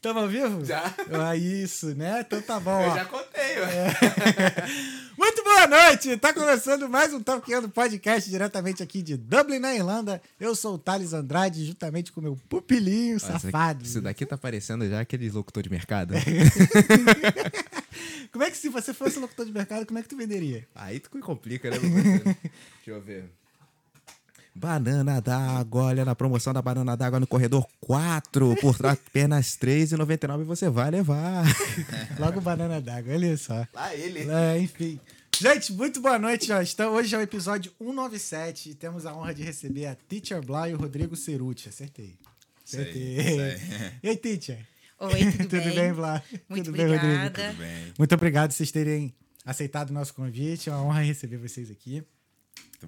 Tamo ao vivo? Já. Ah, isso, né? Então tá bom. Eu ó. já contei, ué. Muito boa noite! Tá começando mais um Talkando Podcast diretamente aqui de Dublin, na Irlanda. Eu sou o Thales Andrade, juntamente com o meu pupilinho Ó, safado. Isso daqui tá parecendo já aquele locutor de mercado. Como é que se você fosse locutor de mercado, como é que tu venderia? Aí tu me complica, né? Deixa eu ver. Banana d'água, olha na promoção da banana d'água no corredor 4, por trás apenas R$3,99 você vai levar. Logo banana d'água, olha só. Lá ele. É, enfim. Gente, muito boa noite, já Então, hoje é o episódio 197 e temos a honra de receber a Teacher Bly e o Rodrigo Ceruti. Acertei. Acertei. isso aí. E aí, Teacher? Oi, tudo, Tudo bem, Blá? Muito Tudo bem, Rodrigo? obrigada. Tudo bem. Muito obrigado por vocês terem aceitado o nosso convite. É uma honra receber vocês aqui.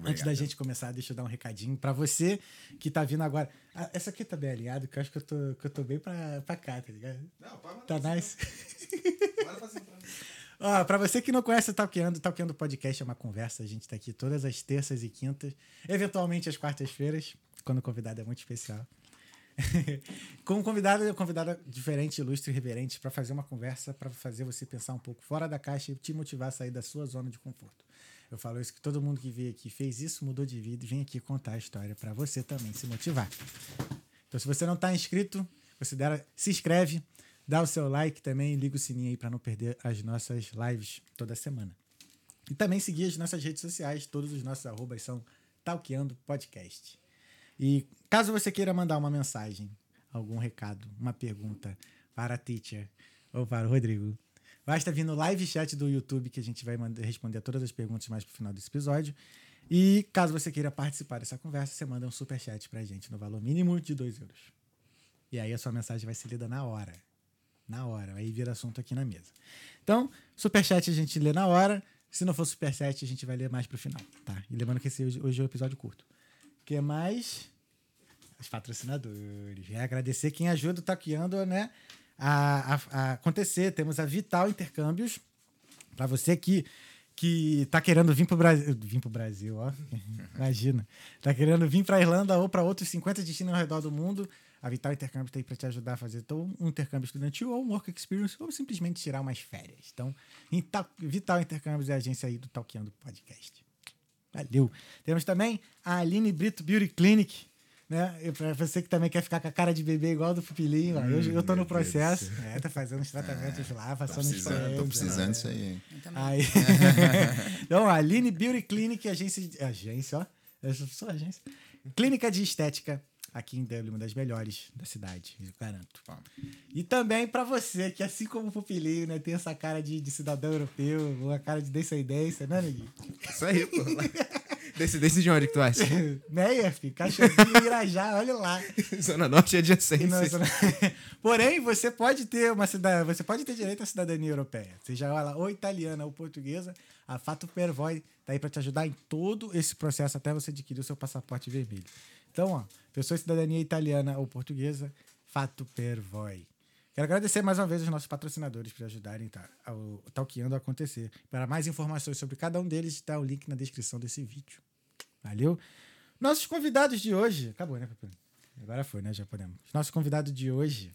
Antes da gente começar, deixa eu dar um recadinho pra você que tá vindo agora. Ah, essa aqui tá bem alinhado, que eu acho que eu tô, que eu tô bem pra, pra cá, tá ligado? Não, pode Tá nice? Pra mim. Ó, pra você que não conhece o Talkando, o Talkando Podcast é uma conversa. A gente tá aqui todas as terças e quintas, eventualmente às quartas-feiras, quando o convidado é muito especial. Com um convidado, convidada diferente, ilustre e reverente, para fazer uma conversa, para fazer você pensar um pouco fora da caixa e te motivar a sair da sua zona de conforto. Eu falo isso que todo mundo que veio aqui fez isso, mudou de vida vem aqui contar a história para você também se motivar. Então, se você não está inscrito, considera, se inscreve, dá o seu like também liga o sininho aí para não perder as nossas lives toda semana. E também seguir as nossas redes sociais, todos os nossos arrobas são Talkeando Podcast. E caso você queira mandar uma mensagem, algum recado, uma pergunta para a teacher ou para o Rodrigo, basta vir no live chat do YouTube que a gente vai responder a todas as perguntas mais pro final desse episódio. E caso você queira participar dessa conversa, você manda um superchat pra gente no valor mínimo de 2 euros. E aí a sua mensagem vai ser lida na hora. Na hora. Aí vira assunto aqui na mesa. Então, superchat a gente lê na hora. Se não for superchat, a gente vai ler mais pro final, tá? E lembrando que esse hoje, é um episódio curto. O que mais? Os patrocinadores. É agradecer quem ajuda o Taqueando, né? A, a- a acontecer. Temos a Vital Intercâmbios. Para você que que tá querendo vir pro Brasil, vir pro Brasil, ó. Imagina. Tá querendo vir pra Irlanda ou para outros 50 destinos ao redor do mundo. A Vital Intercâmbio tá aí para te ajudar a fazer então, um intercâmbio estudantil ou um work experience ou simplesmente tirar umas férias. Então, Vital Intercâmbios é a agência aí do Talkeando Podcast. Valeu. Temos também a Aline Brito Beauty Clinic, né? E pra você que também quer ficar com a cara de bebê igual do pupilinho, ó. eu, eu tô no do processo. É, tá fazendo os tratamentos lá, Tô passando os precisando, tô precisando né? disso aí. Aí. então, a Aline Beauty Clinic, agência, de- agência, ó. Eu sou- agência. Clínica de estética aqui em Dublin, uma das melhores da cidade, eu garanto. Bom, E também pra você, que assim como o Pupilinho, né, tem essa cara de, de cidadão europeu, uma cara de descendência, né, Neguinho? Isso aí, pô. Descendência de onde que tu acha? Meia, filho, Cachoeirinho, Irajá, olha lá. Zona Norte é E adjacência. não, não- Porém, você pode ter uma você pode ter direito à cidadania europeia. Seja ela ou italiana ou portuguesa, a Fato Pervoy tá aí para te ajudar em todo esse processo até você adquirir o seu passaporte vermelho. Então, ó, pessoa de cidadania italiana ou portuguesa, Fato Pervoy. Quero agradecer mais uma vez os nossos patrocinadores por ajudarem tá, ao o Talkeando a acontecer. Para mais informações sobre cada um deles, está o link na descrição desse vídeo. Valeu? Nossos convidados de hoje. Acabou, né, Pepe? Agora foi, né? Já podemos. Nosso convidado de hoje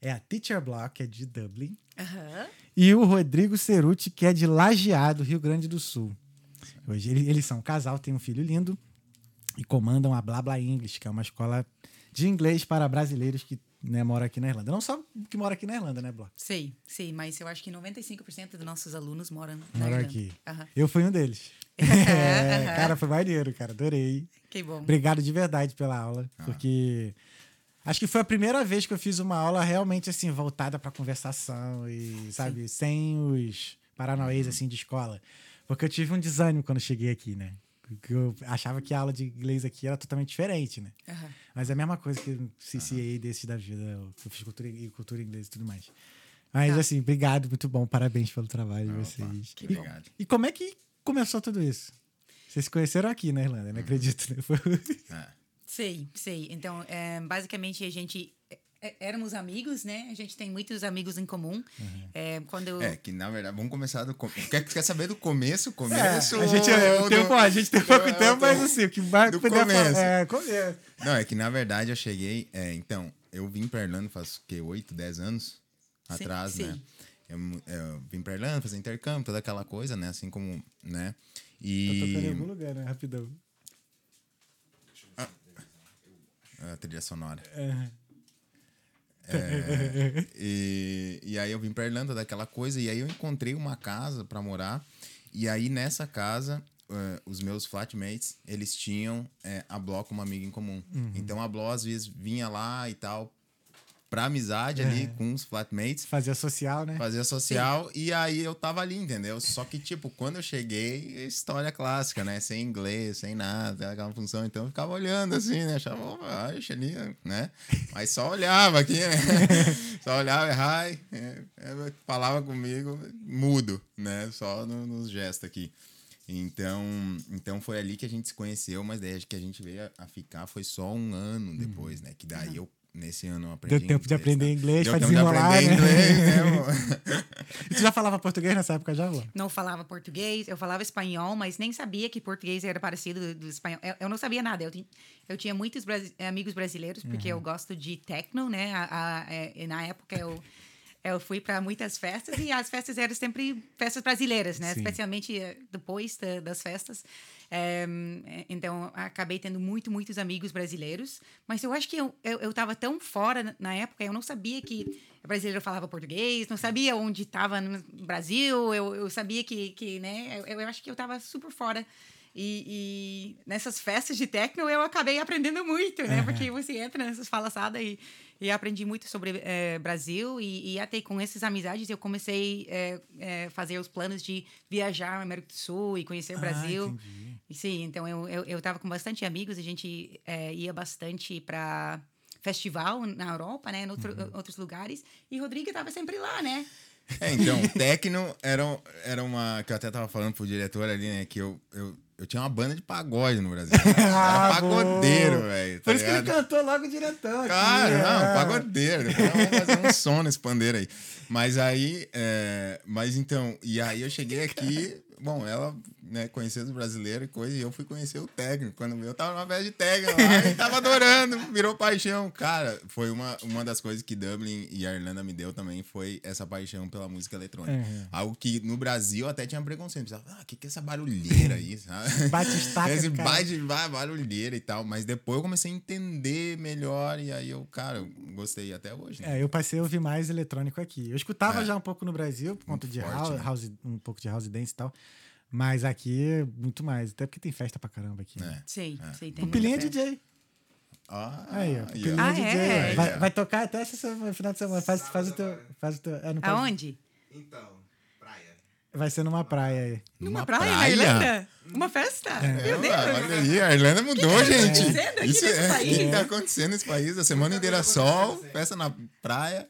é a Teacher Block, que é de Dublin, Aham. e o Rodrigo Ceruti, que é de Lajeado, Rio Grande do Sul. Hoje ele- eles são um casal, têm um filho lindo e comandam a Blabla English, que é uma escola de inglês para brasileiros que né, moram aqui na Irlanda. Não só que moram aqui na Irlanda, né, Block? Sei, sei, mas eu acho que 95% dos nossos alunos moram na Moram Irlanda. aqui. Aham. Eu fui um deles. É, cara, foi maneiro, cara. Adorei. Que bom. Obrigado de verdade pela aula, porque acho que foi a primeira vez que eu fiz uma aula realmente assim voltada para conversação e sabe sem os paranauês assim de escola, porque eu tive um desânimo quando cheguei aqui, né? Porque eu achava que a aula de inglês aqui era totalmente diferente, né? Aham. Mas é a mesma coisa que o CCA desse da vida, eu fiz cultura e cultura inglesa e tudo mais. Mas Tá. assim, obrigado, muito bom, parabéns pelo trabalho de vocês. que E- obrigado. e como é que começou tudo isso? Vocês se conheceram aqui na Irlanda, não acredito, né? Foi- Ah, Sei, sei. Então, é, basicamente, a gente é, éramos amigos, né? A gente tem muitos amigos em comum. É, quando eu- É, que na verdade, vamos começar do começo. Quer, quer saber do começo? Começo? É, a gente, ou o tempo, do- a gente tem pouco do- tempo, mas do- assim, o que vai do poder começo. falar. É, começo. Não, é que na verdade eu cheguei. é, então, eu vim pra Irlanda faz o quê? 8, 10 anos Sim, atrás, né? sim. Eu, eu vim pra Irlanda fazer intercâmbio, toda aquela coisa, né? Assim como, né? Tô tocando em algum E. lugar, né? Rapidão. A trilha sonora. É. É, e, e aí eu vim pra Irlanda daquela coisa, e aí eu encontrei uma casa pra morar. E aí nessa casa, eh, os meus flatmates, eles tinham eh, a Bló como amiga em comum. Então a Bló às vezes vinha lá e tal, pra amizade ali com os flatmates. Fazia social, né? Fazia social e aí eu tava ali, entendeu? Só que, tipo, quando eu cheguei, história clássica, né? Sem inglês, sem nada, aquela função. Então eu ficava olhando assim, né? Achava, oh, acho ali, né? Mas só olhava aqui, né? Só olhava, hi, é, é, falava comigo, mudo, né? Só no- nos gestos aqui. Então, então foi ali que a gente se conheceu, mas daí que a gente veio a, a ficar foi só um ano depois, né? Que daí eu, nesse ano, eu aprendi Deu tempo de aprender inglês, Deu pra de desenrolar, aprender né? inglês, né? E tu já falava português nessa época já, Lu? não falava português, eu falava espanhol, mas nem sabia que português era parecido do, do espanhol. Eu, eu não sabia nada. Eu, eu tinha muitos brasi- amigos brasileiros, porque eu gosto de techno, né? A, a- é, e na época eu, eu fui para muitas festas e as festas eram sempre festas brasileiras, né? Sim. Especialmente eh, depois da- das festas. É, então, acabei tendo muito, muitos amigos brasileiros. Mas eu acho que eu, eu, eu tava tão fora na- época, eu não sabia que brasileiro falava português, não sabia onde estava no Brasil, eu, eu sabia que, que né, eu, eu acho que eu tava super fora. E, e nessas festas de techno eu acabei aprendendo muito, né? Porque você entra nessas falaçadas e, e aprendi muito sobre eh, Brasil. E, e até com essas amizades eu comecei a fazer os planos de viajar na América do Sul e conhecer o Ah, Brasil. entendi. E Sim, então eu, eu, eu tava com bastante amigos, a gente eh, ia bastante para festival na Europa, né, em outro- outros lugares, e Rodrigo tava sempre lá, né? É, então, o Tecno era, era uma. Que eu até tava falando pro diretor ali, né? Que eu, eu, eu tinha uma banda de pagode no Brasil. Ah, era pagodeiro, velho. Por tá isso que ele ligado? cantou logo diretão aqui. Cara, não, é. pagodeiro. Vamos fazer um som nesse pandeiro aí. Mas aí, é, mas então, e aí eu cheguei aqui, bom, ela, né, conhecia os brasileiros e coisa, e eu fui conhecer o técnico. Quando eu tava numa festa de técnico lá, e tava adorando, virou paixão. Cara, foi uma, uma das coisas que Dublin e a Irlanda me deu também, foi essa paixão pela música eletrônica. Uhum. Algo que no Brasil até tinha preconceito. Pensava, ah, o que, que é essa barulheira aí, sabe? Bate-estaca, Esse cara. bate ba- barulheira e tal. Mas depois eu comecei a entender melhor e aí eu, cara, eu gostei até hoje. né? É, eu passei a ouvir mais eletrônico aqui. Eu escutava É. já um pouco no Brasil, por conta Muito de forte, house, né? house- um pouco de house dance e tal. Mas aqui, muito mais. Até porque tem festa pra caramba aqui. É. Sei, sei. tem Pupilinha é. DJ. Ah, Aí, ó. aí, Pupilinha ó. Ah, é DJ. é? ó. Vai, vai tocar até esse semana- final de semana. Faz, faz o teu. Faz o teu é, não pode- Aonde? Então, praia. Vai ser numa praia aí. Numa Numa praia, na praia? Irlanda? Uma festa? É, Meu Deus! olha aí, a Irlanda mudou, gente. acontecendo aqui Isso nesse é, país? o que tá acontecendo nesse país? A semana inteira sol, festa na praia.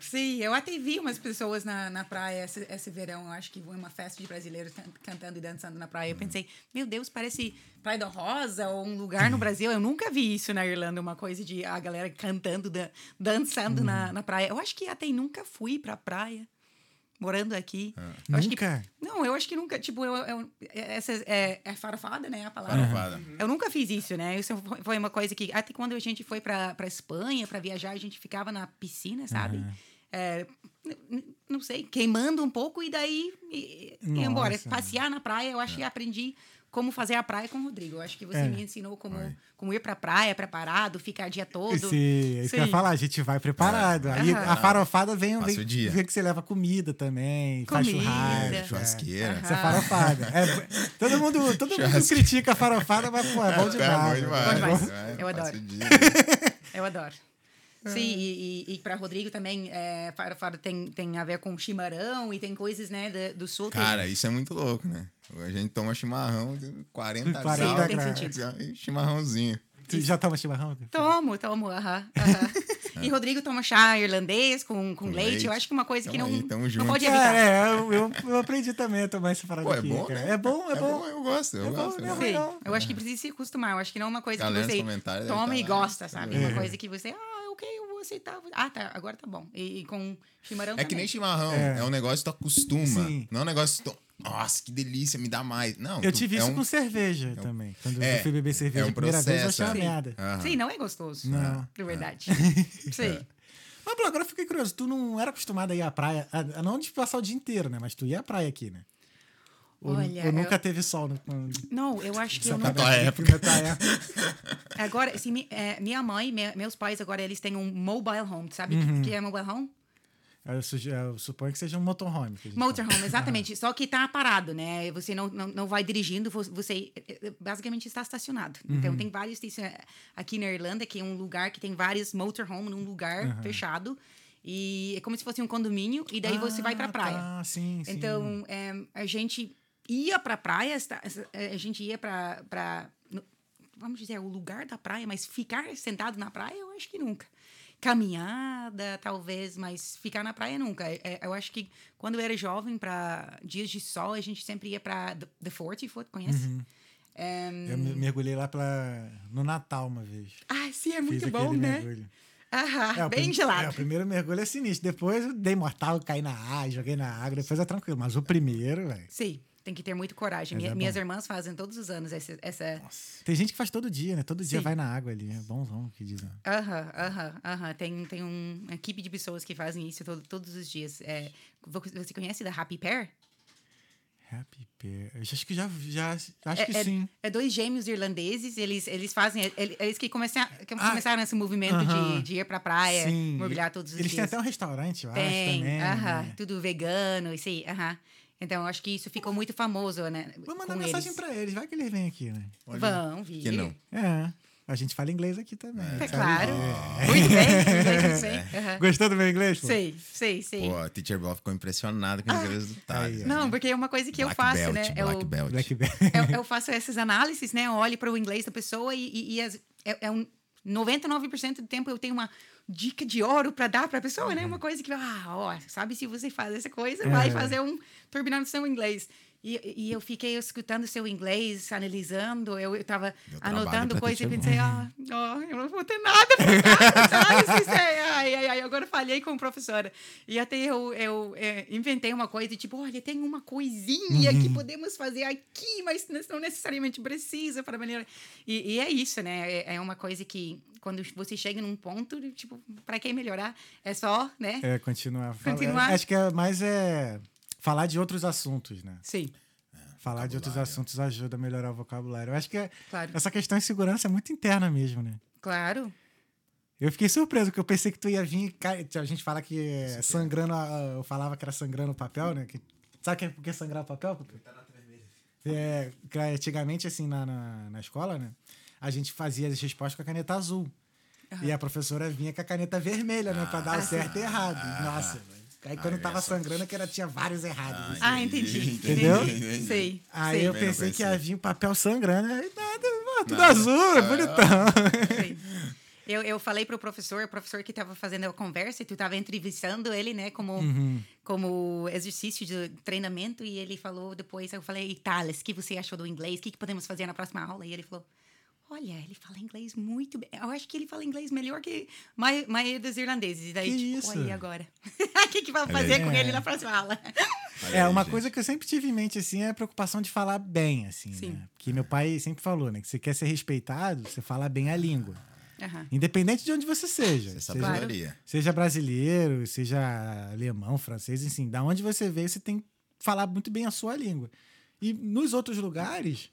Sim, eu até vi umas pessoas na, na praia esse, esse verão. Eu acho que foi uma festa de brasileiros can- cantando e dançando na praia. Eu pensei, meu Deus, parece Praia da Rosa ou um lugar no Brasil. Eu nunca vi isso na Irlanda, uma coisa de a galera cantando, dan- dançando na, na praia. Eu acho que até nunca fui pra praia. Morando aqui. Eu acho que- Nunca? não, eu acho que nunca. Tipo, eu, eu- essa é, é farofada, né? A palavra. Farofada. Eu nunca fiz isso, né? Isso foi- uma coisa que. Até quando a gente foi pra, pra Espanha pra viajar, a gente ficava na piscina, sabe? É, não sei, queimando um pouco e daí e- e ir embora. Passear na praia, eu acho que aprendi como fazer a praia com o Rodrigo. Eu acho que você É. me ensinou como, como ir pra praia preparado, ficar o dia todo. Sim, é isso que eu ia falar. A gente vai preparado. Aí Aham. a farofada vem, Passa vem, o dia. vem que você leva comida também, faz Comida. churrasco. É, churrasqueira. Isso é farofada. É, todo mundo, todo mundo Churrasco. critica a farofada, mas pô, é bom É, demais. bom né? Bom demais. demais. É, Eu adoro. Eu adoro. Sim, e, e, e para Rodrigo também, é, farofada tem, tem a ver com chimarrão e tem coisas, né, do, do sul. que- Cara, isso é muito louco, né? A gente toma chimarrão de 40 40 graus. tem graus. sentido. E chimarrãozinho. Tu já toma chimarrão? Tomo, tomo, aham. aham. E Rodrigo toma chá irlandês com, com, Com leite. leite. Eu acho que é uma coisa que Tamo não, aí, não junto. pode Cara, evitar. é, eu, eu, eu aprendi também a tomar essa parada Pô, é aqui, bom, cara. né? É bom, é, bom. Eu gosto, eu É bom, gosto. né? né? Sim, legal. eu acho que precisa se acostumar. Eu acho que não é uma coisa Galera que você toma tá e lá. gosta, sabe? É É. uma coisa que você, ah, ok, eu vou aceitar. Ah, tá, agora tá bom. E, e com chimarrão É que também. nem chimarrão. É, um negócio que tu acostuma. Sim. Não é um negócio que tu... Nossa, que delícia, me dá mais. Não, Eu tu- tive é isso um- com cerveja também. Quando é, eu fui beber cerveja é um a primeira vez, eu processo, achei uma é. merda. Aham. Sim, não é gostoso. Não. De verdade. Sim. Mas, Blá, agora eu fiquei curioso. Tu não era acostumado a ir à praia, a, a não de passar o dia inteiro, né? Mas tu ia à praia aqui, né? Ou, Olha, ou nunca eu- teve sol no, Não, eu acho que eu não. tua época. época. Agora, assim, é, minha mãe, me- meus pais agora, eles têm um mobile home. Sabe o Uhum. que, que é mobile home? Eu, suge- eu suponho que seja um motorhome. Motorhome, exatamente. Só que tá parado, né? Você não, não, não vai dirigindo, vo- você basicamente está estacionado. Uhum. Então tem vários. eh, Aqui na Irlanda, que é um lugar que tem vários motorhome num lugar Uhum. fechado. E é como se fosse um condomínio, e daí você vai pra Ah, praia. Tá, sim, sim. Então, é, a gente ia pra praia, é, a gente ia pra, vamos dizer, o lugar da praia, mas ficar sentado na praia, eu acho que nunca. Caminhada, talvez, mas ficar na praia nunca. É, é, eu acho que quando eu era jovem, para dias de sol, a gente sempre ia pra The, 40 Foot, conhece? Uhum. É, Eu me- mergulhei lá pra, no Natal uma vez. ah, sim, é Fiz muito aquele bom, né? mergulho. Aham, É, bem prim- gelado. É, o primeiro mergulho é sinistro. Depois eu dei mortal, caí na água, joguei na água, depois é tranquilo. Mas o primeiro, velho. Sim, tem que ter muita coragem. Minha- é minhas irmãs fazem todos os anos essa, essa, Tem gente que faz todo dia, né? Todo dia Sim. vai na água ali. É bonzão que dizem. Aham, aham, aham. Tem, tem um- uma equipe de pessoas que fazem isso todo- todos os dias. É, vo- você conhece da Happy Pair? Happy Pear. Eu acho que já. já acho É, que é- sim. É dois gêmeos irlandeses, eles, eles fazem. Eles, eles que começaram, que Ah, começaram esse movimento aham. de, de ir pra praia, sim. mergulhar todos os Eles têm dias. até um restaurante, eu acho, Tem, também. aham, né? tudo vegano, isso aí, aham. Então, eu acho que isso ficou muito famoso, né? Vou mandar com mensagem eles. pra eles, vai que eles vêm aqui, né? Vão vir. Que não. É. A gente fala inglês aqui também. É claro. É. Muito bem, inglês, eu sei. aham. Gostou do meu inglês? pô? Sei, sei, sei. Pô, a Teacher Bob ficou impressionado com o inglês do Thales. Aí, né? Não, porque é uma coisa que eu Black faço, belt, né? Black eu, belt. Black Bear. eu, eu faço essas análises, né? Eu olho para o inglês da pessoa e, e, e as- é, é um 99% do tempo eu tenho uma dica de ouro para dar para a pessoa, né? Uma coisa que, ah, ó, sabe se você faz essa coisa, vai É. fazer um turbinado seu inglês. E, e eu fiquei escutando seu inglês, analisando, eu, eu tava Deu trabalho anotando pra coisa e pensei, ah, ó, eu não vou ter nada pra dar, sabe? É- ai, ai, ai, agora falhei com a professora. E até eu, eu é, inventei uma coisa, tipo, olha, tem uma coisinha que podemos fazer aqui, mas não necessariamente precisa para melhorar. E, e é isso, né? É, é uma coisa que, quando você chega num ponto, tipo, para quem melhorar, é só, né? É, continuar. Continuar. é, Acho que é mais é falar de outros assuntos, né? Sim, Falar de outros assuntos ajuda a melhorar o vocabulário. Eu acho que é- claro. essa questão de segurança é muito interna mesmo, né? Claro. Eu fiquei surpreso, porque eu pensei que tu ia vir. A gente fala que é sangrando. a- Eu falava que era sangrando o papel, né? Que- Sabe que é por que sangrar o papel? Porque- É, antigamente, assim, na, na, na escola, né? A gente fazia as respostas com a caneta azul. E a professora vinha com a caneta vermelha, né? Pra dar o certo e errado. Nossa, velho. Aí quando Ai, tava sangrando, é que era, tinha vários errados. assim. Ah, entendi. Entendeu? Entendi. Sei. Aí sei. eu não pensei que ia vir o papel sangrando. Aí nada, ah, tudo Nada. azul, é bonitão. Sim. Eu, eu falei pro professor, o professor que estava fazendo a conversa, e tu estava entrevistando ele, né, como, Uhum. como exercício de treinamento, e ele falou depois, eu falei, Thales, o que você achou do inglês? O que, que podemos fazer na próxima aula? E ele falou, olha, ele fala inglês muito bem. Eu acho que ele fala inglês melhor que a mai- maioria dos irlandeses. E daí, Que tipo, isso? olha, e agora? O que, que Olha fazer aí. com É. ele na próxima aula? É, uma coisa que eu sempre tive em mente, assim, é a preocupação de falar bem, assim, Sim. né? Que meu pai sempre falou, né? Que você quer ser respeitado, você fala bem a língua. Aham. Independente de onde você seja. Essa Seja, sabedoria. seja brasileiro, seja alemão, francês, enfim. Da onde você veio, você tem que falar muito bem a sua língua. E nos outros lugares,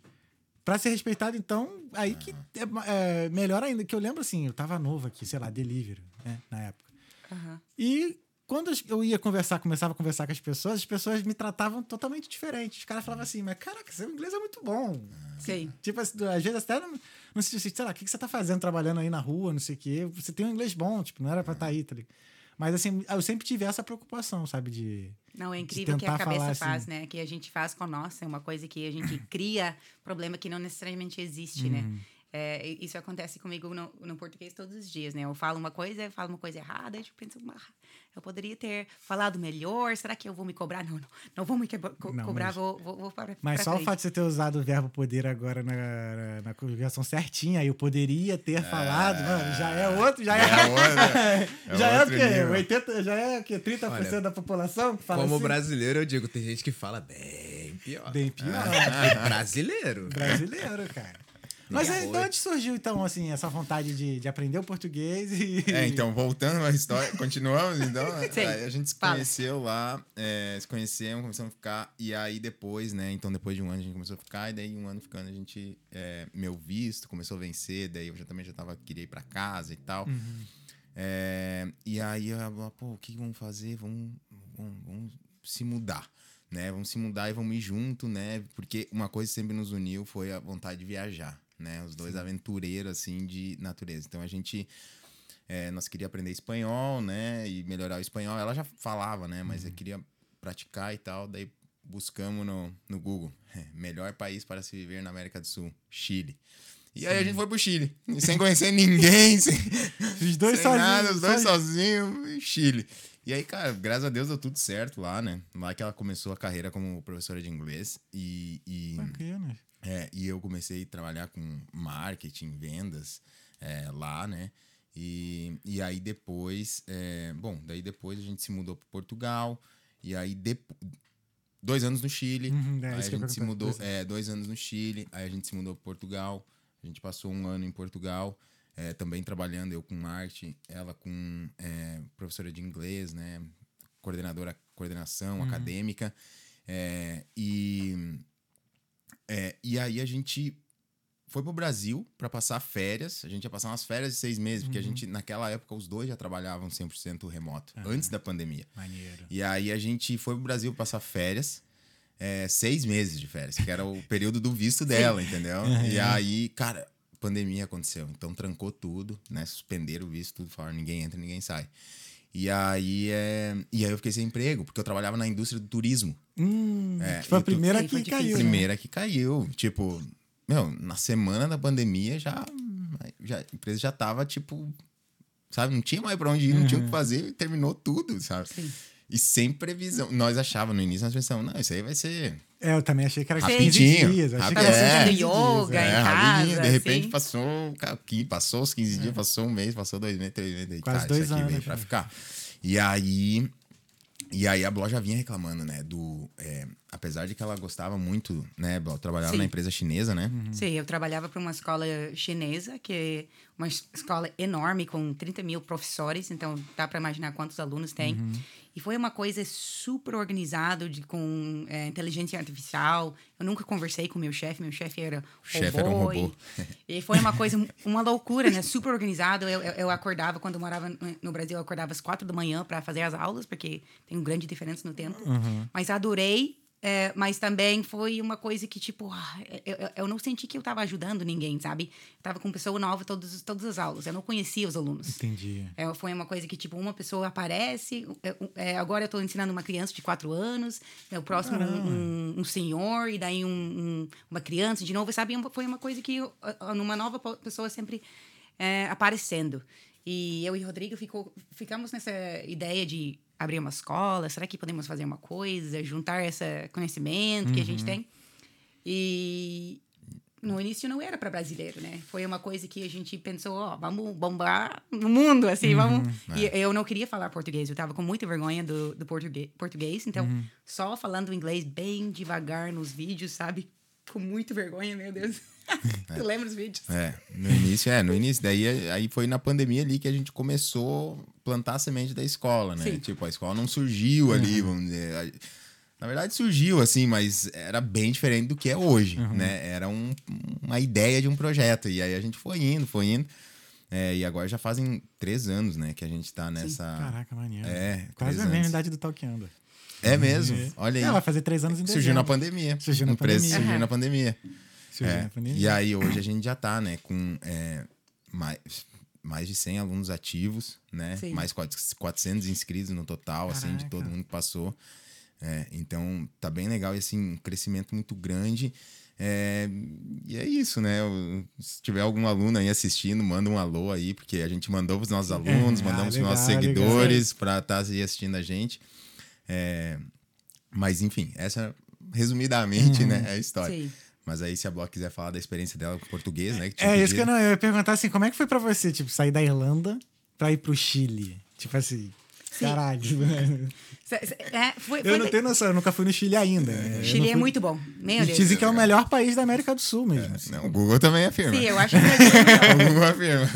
para ser respeitado, então, aí que é, é melhor ainda. Que eu lembro, assim, eu tava novo aqui, sei lá, delivery, né? Na época. Aham. E quando eu ia conversar, começava a conversar com as pessoas, as pessoas me tratavam totalmente diferente. Os caras falavam assim, mas caraca, seu inglês é muito bom. Sei. Tipo, assim, às vezes até não, não sei, sei lá, o que que você tá fazendo trabalhando aí na rua, não sei o quê. Você tem um inglês bom, tipo, não era pra estar aí, tá ligado? Mas assim, eu sempre tive essa preocupação, sabe? De. Não, é incrível que a tentar cabeça falar faz, assim. né? Que a gente faz com a nossa, é uma coisa que a gente cria problema que não necessariamente existe, né? É, e isso acontece comigo no, no português todos os dias, né? Eu falo uma coisa, eu falo uma coisa errada, eu penso, "Ah, eu poderia ter falado melhor, será que eu vou me cobrar? Não, não, não vou me quebra- co- Não, cobrar, mas- vou, vou, vou para Mas pra só o frente. fato de você ter usado o verbo poder agora na, na, na conjugação certinha, eu poderia ter falado, mano, já é outro, já é. É outro- é já é o quê? nível. 80, já é o quê? 30% Olha, da população que fala Como assim? brasileiro, eu digo, tem gente que fala bem pior. Bem pior. É brasileiro. Brasileiro, cara. Mas aí, de foi. onde surgiu, então, assim, essa vontade de, de aprender o português e... É, então, voltando à história, continuamos, então. Sim. aí a gente se Fala. conheceu lá, é, se conhecemos, começamos a ficar, e aí depois, né? Então, depois de um ano a gente começou a ficar, e daí um ano ficando, a gente, é, meu visto começou a vencer, daí eu já, também já tava, queria ir pra casa e tal. É, e aí, eu, pô, o que vamos fazer? Vamos, vamos, vamos se mudar, né? Vamos se mudar e vamos ir junto, né? Porque uma coisa que sempre nos uniu foi a vontade de viajar, né? Os dois aventureiros, assim, de natureza. Então, a gente... é, nós queria aprender espanhol, né? E melhorar o espanhol. Ela já falava, né? Mas eu queria praticar e tal. Daí buscamos no, no Google. Melhor país para se viver na América do Sul. Chile. E aí a gente foi pro Chile. Sem conhecer ninguém, sem, Os dois sem sozinhos. nada, os dois sozinhos. sozinhos, Chile. E aí, cara, graças a Deus deu tudo certo lá, né? Lá que ela começou a carreira como professora de inglês. E, e, Bacana. É, e eu comecei a trabalhar com marketing, vendas é, lá, né? E, e aí depois, é, bom, daí depois a gente se mudou para Portugal. E aí, depo- dois anos no Chile. Uhum, é, aí a gente se mudou, é, dois anos no Chile. Aí a gente se mudou para Portugal. A gente passou um ano em Portugal. é, também trabalhando, eu com marketing, ela com é, professora de inglês, né? Coordenadora, coordenação acadêmica. É, e, é, e aí a gente foi pro Brasil para passar férias. A gente ia passar umas férias de seis meses, porque a gente, naquela época, os dois já trabalhavam 100% remoto, antes da pandemia. Maneiro. E aí a gente foi pro Brasil passar férias. é, seis meses de férias, que era o período do visto dela, entendeu? E aí, cara, pandemia aconteceu. Então trancou tudo, né? Suspenderam o visto, tudo, falaram ninguém entra, ninguém sai. E aí, é... e aí eu fiquei sem emprego, porque eu trabalhava na indústria do turismo. Hum, É, que foi a primeira foi que difícil. caiu. né? Primeira que caiu. Tipo, meu, na semana da pandemia já, já a empresa já tava, tipo, sabe, não tinha mais pra onde ir, não tinha o que fazer, e terminou tudo, sabe? Sim. E sem previsão. Nós achávamos no início, nós pensamos, não, isso aí vai ser É, eu também achei que era 15 rapidinho. dias. Achei que era é. 15 yoga, é. em É, rapidinho, casa, de repente assim. passou, aqui, passou os 15 dias, passou um mês, passou dois meses, três meses. Quase cara, dois isso aqui anos, veio pra né? ficar. E aí, e aí a Bló já vinha reclamando, né, do... é, apesar de que ela gostava muito, né, Bló, trabalhava Sim. na empresa chinesa, né? Sim, eu trabalhava para uma escola chinesa, que é uma es- escola enorme, com 30 mil professores, então dá para imaginar quantos alunos tem. Uhum. E foi uma coisa super organizada, de, com é, inteligência artificial. Eu nunca conversei com meu chefe, meu chefe era O chefe era um e- robô. E, foi uma coisa, uma loucura, né? Super organizado. Eu, eu, eu acordava, quando eu morava no- no Brasil, eu acordava às quatro da manhã para fazer as aulas, porque tem uma grande diferença no tempo. Mas adorei. É, mas também foi uma coisa que, tipo, ah, eu, eu- não senti que eu tava ajudando ninguém, sabe? Eu tava com pessoa nova todos, todas as aulas. Eu não conhecia os alunos. Entendi. É, foi uma coisa que, tipo, uma pessoa aparece. é, é, agora eu tô ensinando uma criança de quatro anos, é, o próximo um, um- um senhor, e daí um- um- uma criança de novo, sabe? Foi uma coisa que, eu- numa nova pessoa sempre é, aparecendo. E eu e Rodrigo ficou, ficamos nessa ideia de abrir uma escola, será que podemos fazer uma coisa, juntar esse conhecimento que a gente tem? E no início não era para brasileiro, né? Foi uma coisa que a gente pensou, ó, vamos bombar no mundo, assim, vamos. E eu não queria falar português, eu tava com muita vergonha do, do português, português, então só falando inglês bem devagar nos vídeos, sabe? Com muita vergonha, meu Deus. tu lembra os vídeos? É, no início, é, no início. Daí aí foi na pandemia ali que a gente começou a plantar a semente da escola, né? Sim. Tipo, a escola não surgiu ali, vamos dizer. A- Na verdade, surgiu, assim, mas era bem diferente do que é hoje, né? Era um- uma ideia de um projeto. E aí a gente foi indo, foi indo. É, e agora já fazem três anos, né, que a gente tá nessa. Caraca, maneiro. É, Quase a mesma idade do Talkando. É mesmo? Olha aí. É, vai fazer três anos em surgiu na dezembro. pandemia. Surgiu na preço pandemia. Surgiu na pandemia. Surgiu É, na pandemia. E aí, hoje a gente já tá, né, com é, mais, mais de 100 alunos ativos, né? Sim. Mais quat- 400 inscritos no total, assim, de Caraca. todo mundo que passou. É, então, tá bem legal e, assim, um crescimento muito grande. É, e é isso, né? Se tiver algum aluno aí assistindo, manda um alô aí, porque a gente mandou pros nossos alunos, Ah, mandamos legal, pros nossos legal. seguidores para estar aí assistindo a gente. É, mas, enfim, essa, resumidamente, Uhum. né, é a história. Sim. Mas aí, se a Bloco quiser falar da experiência dela com português, né? Que É isso que eu, não, eu ia perguntar assim, como é que foi pra você, tipo, sair da Irlanda pra ir pro Chile? Tipo assim, caralho. é, foi, Eu foi não le- tenho noção, eu nunca fui no Chile ainda. Eu Chile não é fui- muito bom. Meu Deus. dizem que é o melhor país da América do Sul mesmo. assim. Não, o Google também afirma. Sim, eu acho que o Brasil é melhor. o Google afirma.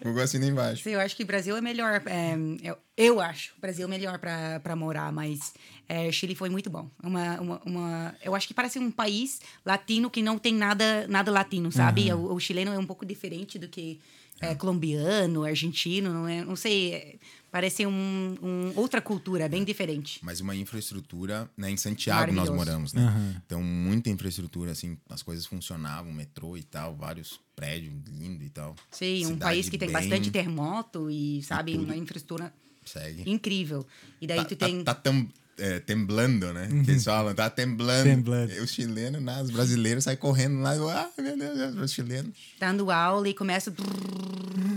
O Google assina embaixo. Sim, eu acho que o Brasil é melhor. é, eu, eu acho o Brasil melhor para morar, mas é, Chile foi muito bom. Uma, uma, uma- eu acho que parece um país latino que não tem nada, nada latino, sabe? O, o chileno é um pouco diferente do que é, colombiano, argentino, não, é, não sei. É, parece um, um- outra cultura, bem diferente. Mas uma infraestrutura, né? Em Santiago nós moramos, né? Então, muita infraestrutura, assim, as coisas funcionavam, metrô e tal, vários prédios lindos e tal. Sim, um Cidade país que tem bem- bastante terremoto e, sabe, tudo. uma infraestrutura Segue. incrível. E daí Tá, tu tá- tem... tá tam- é, temblando, né? Que eles falam, tá temblando. Temblando. E Os chilenos, né? Os brasileiros saem correndo lá. Ah, meu Deus, Deus, os chilenos. dando aula e começa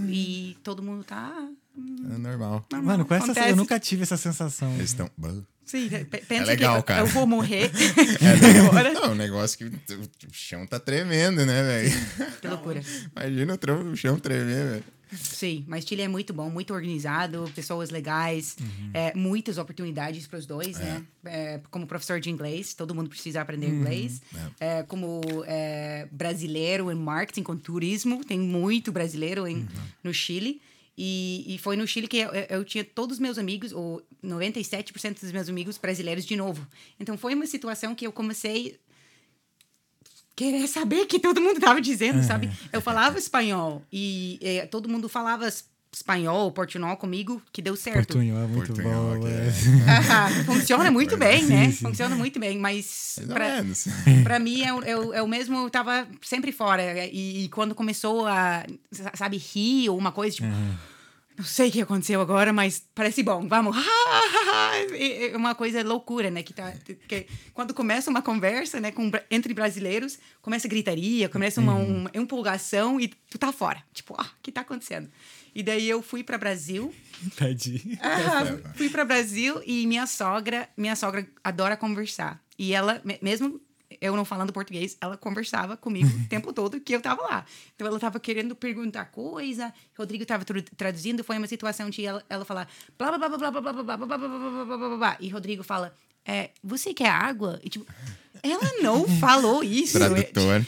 e todo mundo tá É normal. Mano, com essa, eu nunca tive essa sensação. Eles estão. sim pe- pensa legal, que eu- cara. eu vou morrer É Não, o negócio que o chão tá tremendo, né, velho? que loucura Imagina o, chão tremer, velho. sim mas Chile é muito bom muito organizado pessoas legais Uhum. é, muitas oportunidades para os dois né É, como professor de inglês todo mundo precisa aprender Uhum. inglês É, como é, brasileiro em marketing com turismo tem muito brasileiro em, Uhum. no Chile e, e foi no Chile que eu, eu- tinha todos os meus amigos, ou 97% dos meus amigos brasileiros de novo. Então foi uma situação que eu comecei querer saber o que todo mundo estava dizendo, sabe? Eu falava espanhol e eh, todo mundo falava espanhol, portunhol comigo, que deu certo. Portunhol é muito Portunhol, bom. que é. funciona muito bem, Sim, né? sim. Funciona muito bem, mas pra mim é, o- é, é o mesmo, eu tava sempre fora. E, e quando começou a, sabe, rir ou uma coisa, tipo, não sei o que aconteceu agora, mas parece bom, vamos. É uma coisa loucura, né? Que, tá, que quando começa uma conversa, né, com, entre brasileiros, começa gritaria, começa uma, uma empolgação e tu tá fora. Tipo, ah, o que tá acontecendo? E daí eu fui para Brasil Tadinho. ah, fui para Brasil e minha sogra, minha sogra adora conversar. E ela, me- mesmo eu não falando português, ela conversava comigo o tempo todo que eu tava lá. Então ela tava querendo perguntar coisa, Rodrigo tava traduzindo, foi uma situação de ela, ela falar blá blá blá blá blá blá blá blá blá blá blá blá blá blá blá blá e Rodrigo fala é, você quer água? E tipo, ela não falou isso. Tradutor.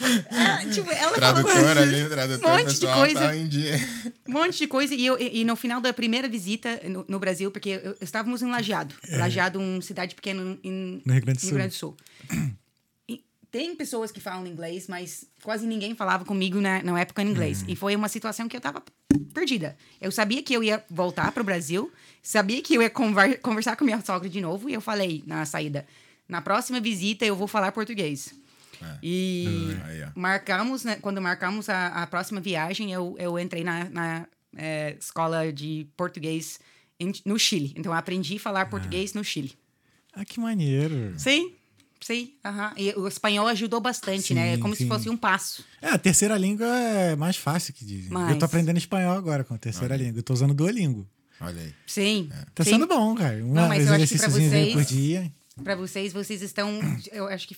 É, tipo, ela falou Tradutor ali, tradutor. Um monte o de pessoal coisa. Tá em dia. Um monte de coisa. E, eu, e, no final da primeira visita no, no Brasil, porque eu- eu- estávamos em Lajeado. Lajeado, uma cidade pequena em, No Rio Grande do Sul. Sul. E tem pessoas que falam inglês, mas quase ninguém falava comigo na, na época em inglês. E foi uma situação que eu estava perdida. Eu sabia que eu ia voltar para o Brasil, sabia que eu ia conver- conversar com minha sogra de novo, e eu falei na saída, na próxima visita eu vou falar português. E Aí, ó. marcamos, né, quando marcamos a, a próxima viagem, eu, eu entrei na, na, eh, escola de português em- no Chile. Então, eu aprendi a falar português no Chile. Ah, que maneiro. Sim, sim. aham. E o espanhol ajudou bastante, né? É Sim, como sim. se fosse um passo. É, a terceira língua é mais fácil que dizem. Mais. Eu tô aprendendo espanhol agora com a terceira língua. Eu tô usando Duolingo. Olha aí. Sim. Tá sim. sendo bom, cara. Um Não, mas eu acho que pra vocês- por dia. Para vocês, vocês estão. Eu acho que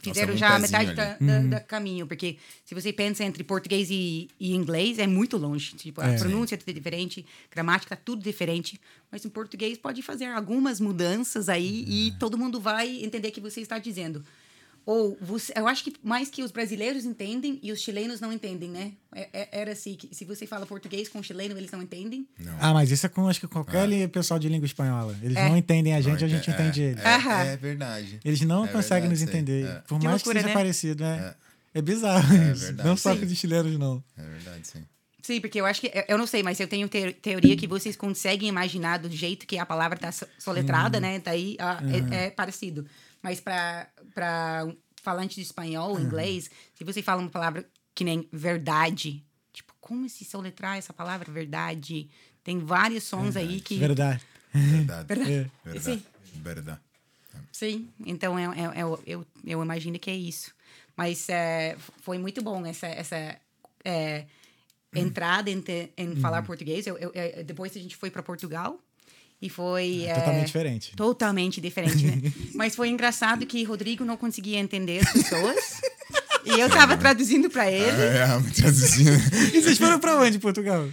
fizeram já a metade da, da- da caminho, porque se você pensa entre português e, e inglês, é muito longe. Tipo, a É. pronúncia é tudo diferente, gramática, tudo diferente. Mas em português pode fazer algumas mudanças aí e todo mundo vai entender o que você está dizendo. Ou você, eu acho que mais que os brasileiros entendem e os chilenos não entendem, né? É- é- era assim, que se você fala português com chileno, eles não entendem. Não. Ah, mas isso é com acho que qualquer li- pessoal de língua espanhola. Eles É. não entendem a gente, a gente é, entende eles. É, é verdade. Eles não É conseguem verdade nos entender. É. Por Que mais loucura, que seja né? parecido, né? É, bizarro É isso. verdade. Não só com os chilenos, não. É verdade, sim. Sim, porque eu acho que. eu- não sei, mas eu tenho te- teoria que vocês conseguem imaginar do jeito que a palavra tá so- soletrada, né? Daí ah, é, é parecido. Mas para um falante de espanhol, inglês, se você fala uma palavra que nem verdade, tipo, como se soletrar essa palavra verdade? Tem vários sons aí que. Verdade. Verdade. Verdade. É. Verdade. Sim. Verdade. Sim, então eu, eu, eu, eu, eu imagino que é isso. Mas é, foi muito bom essa, essa é, entrada em, te- em falar português. Eu, eu- eu- depois a gente foi para Portugal e foi. é, Totalmente diferente. Totalmente diferente, né? Mas foi engraçado que Rodrigo não conseguia entender as pessoas. e eu tava traduzindo para ele. É, traduzindo. E vocês foram pra onde, Portugal?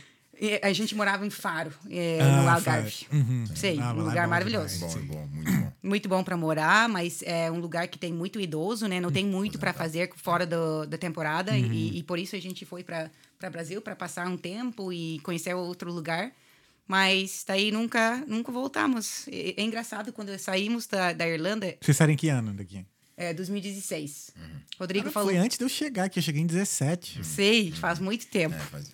A gente morava em Faro, é, Ah, no Algarve. Uhum. Sei, Ah, um lá é lugar bom maravilhoso. bom, é bom, muito bom. Muito bom para morar, mas é um lugar que tem muito idoso, né? Não tem muito para fazer fora do, da temporada e, e por isso a gente foi para Brasil para passar um tempo e conhecer outro lugar. Mas daí nunca nunca voltamos. É, engraçado quando saímos da, da Irlanda, Vocês saíram em que ano daqui? é 2016. Rodrigo Cara, falou, Foi antes de eu chegar, que eu cheguei em 17. sei, faz muito tempo. É, faz-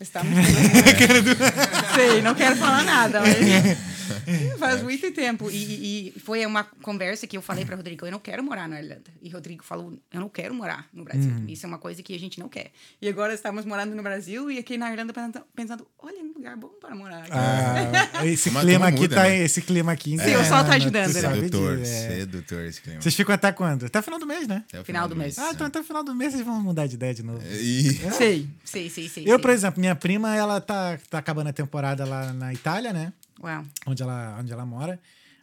Estamos... Sei, não quero falar nada, mas faz muito tempo. E, e foi uma conversa que eu falei para Rodrigo, eu não quero morar na Irlanda. E Rodrigo falou, eu não quero morar no Brasil. Isso é uma coisa que a gente não quer. E agora estamos morando no Brasil e aqui na Irlanda pensando, pensando olha, um lugar bom para morar. aqui." Ah, esse clima aqui muda, tá. né? Esse clima aqui. Sim, o sol tá né? ajudando, né? sabe Sedutor, disso, é. sedutor esse clima. Vocês ficam até quando? Até o final do mês, né? Até o Final do mês. Ah, então até o final do mês vocês vão mudar de ideia de novo. E... Sei, sei, sei, sei. Eu, sei. por exemplo, minha prima, ela tá, tá acabando a temporada lá na Itália, né? Uau. Onde ela, onde ela mora.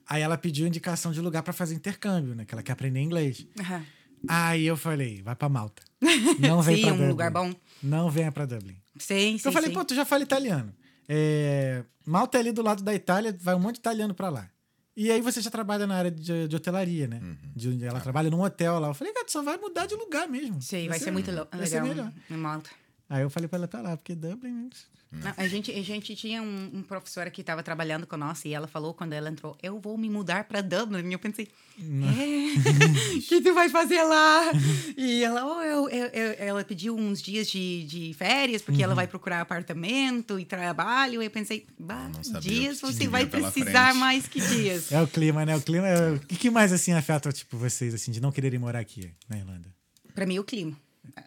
Aí ela pediu indicação de lugar pra fazer intercâmbio, né? Que ela quer aprender inglês. Aham. Aí eu falei, vai pra Malta. Não vem Sim, pra um Dublin. lugar bom. Não venha pra Dublin. Sim, sim, eu falei, sim. pô, tu já fala italiano. É, Malta é ali do lado da Itália, vai um monte de italiano pra lá. E aí você já trabalha na área de, de hotelaria, né? Uhum. De- ela trabalha num hotel lá. Eu falei, cara, tu só vai mudar de lugar mesmo. Sei, vai ser muito lo- vai ser legal melhor. em Malta. Aí eu falei pra ela, tá lá, porque Dublin... Não, a, gente, a gente tinha um, um professor que estava trabalhando conosco e ela falou quando ela entrou, eu vou me mudar para Dublin. E eu pensei, é? O que tu vai fazer lá? E ela, oh, eu, eu- eu- ela pediu uns dias de, de férias porque Uhum. ela vai procurar apartamento e trabalho. E eu pensei, bah, dias você vai precisar mais que dias. É o clima, né? O clima é... O que que mais, assim, afeta, tipo, vocês, assim, de não quererem morar aqui, na Irlanda? Para mim, o clima.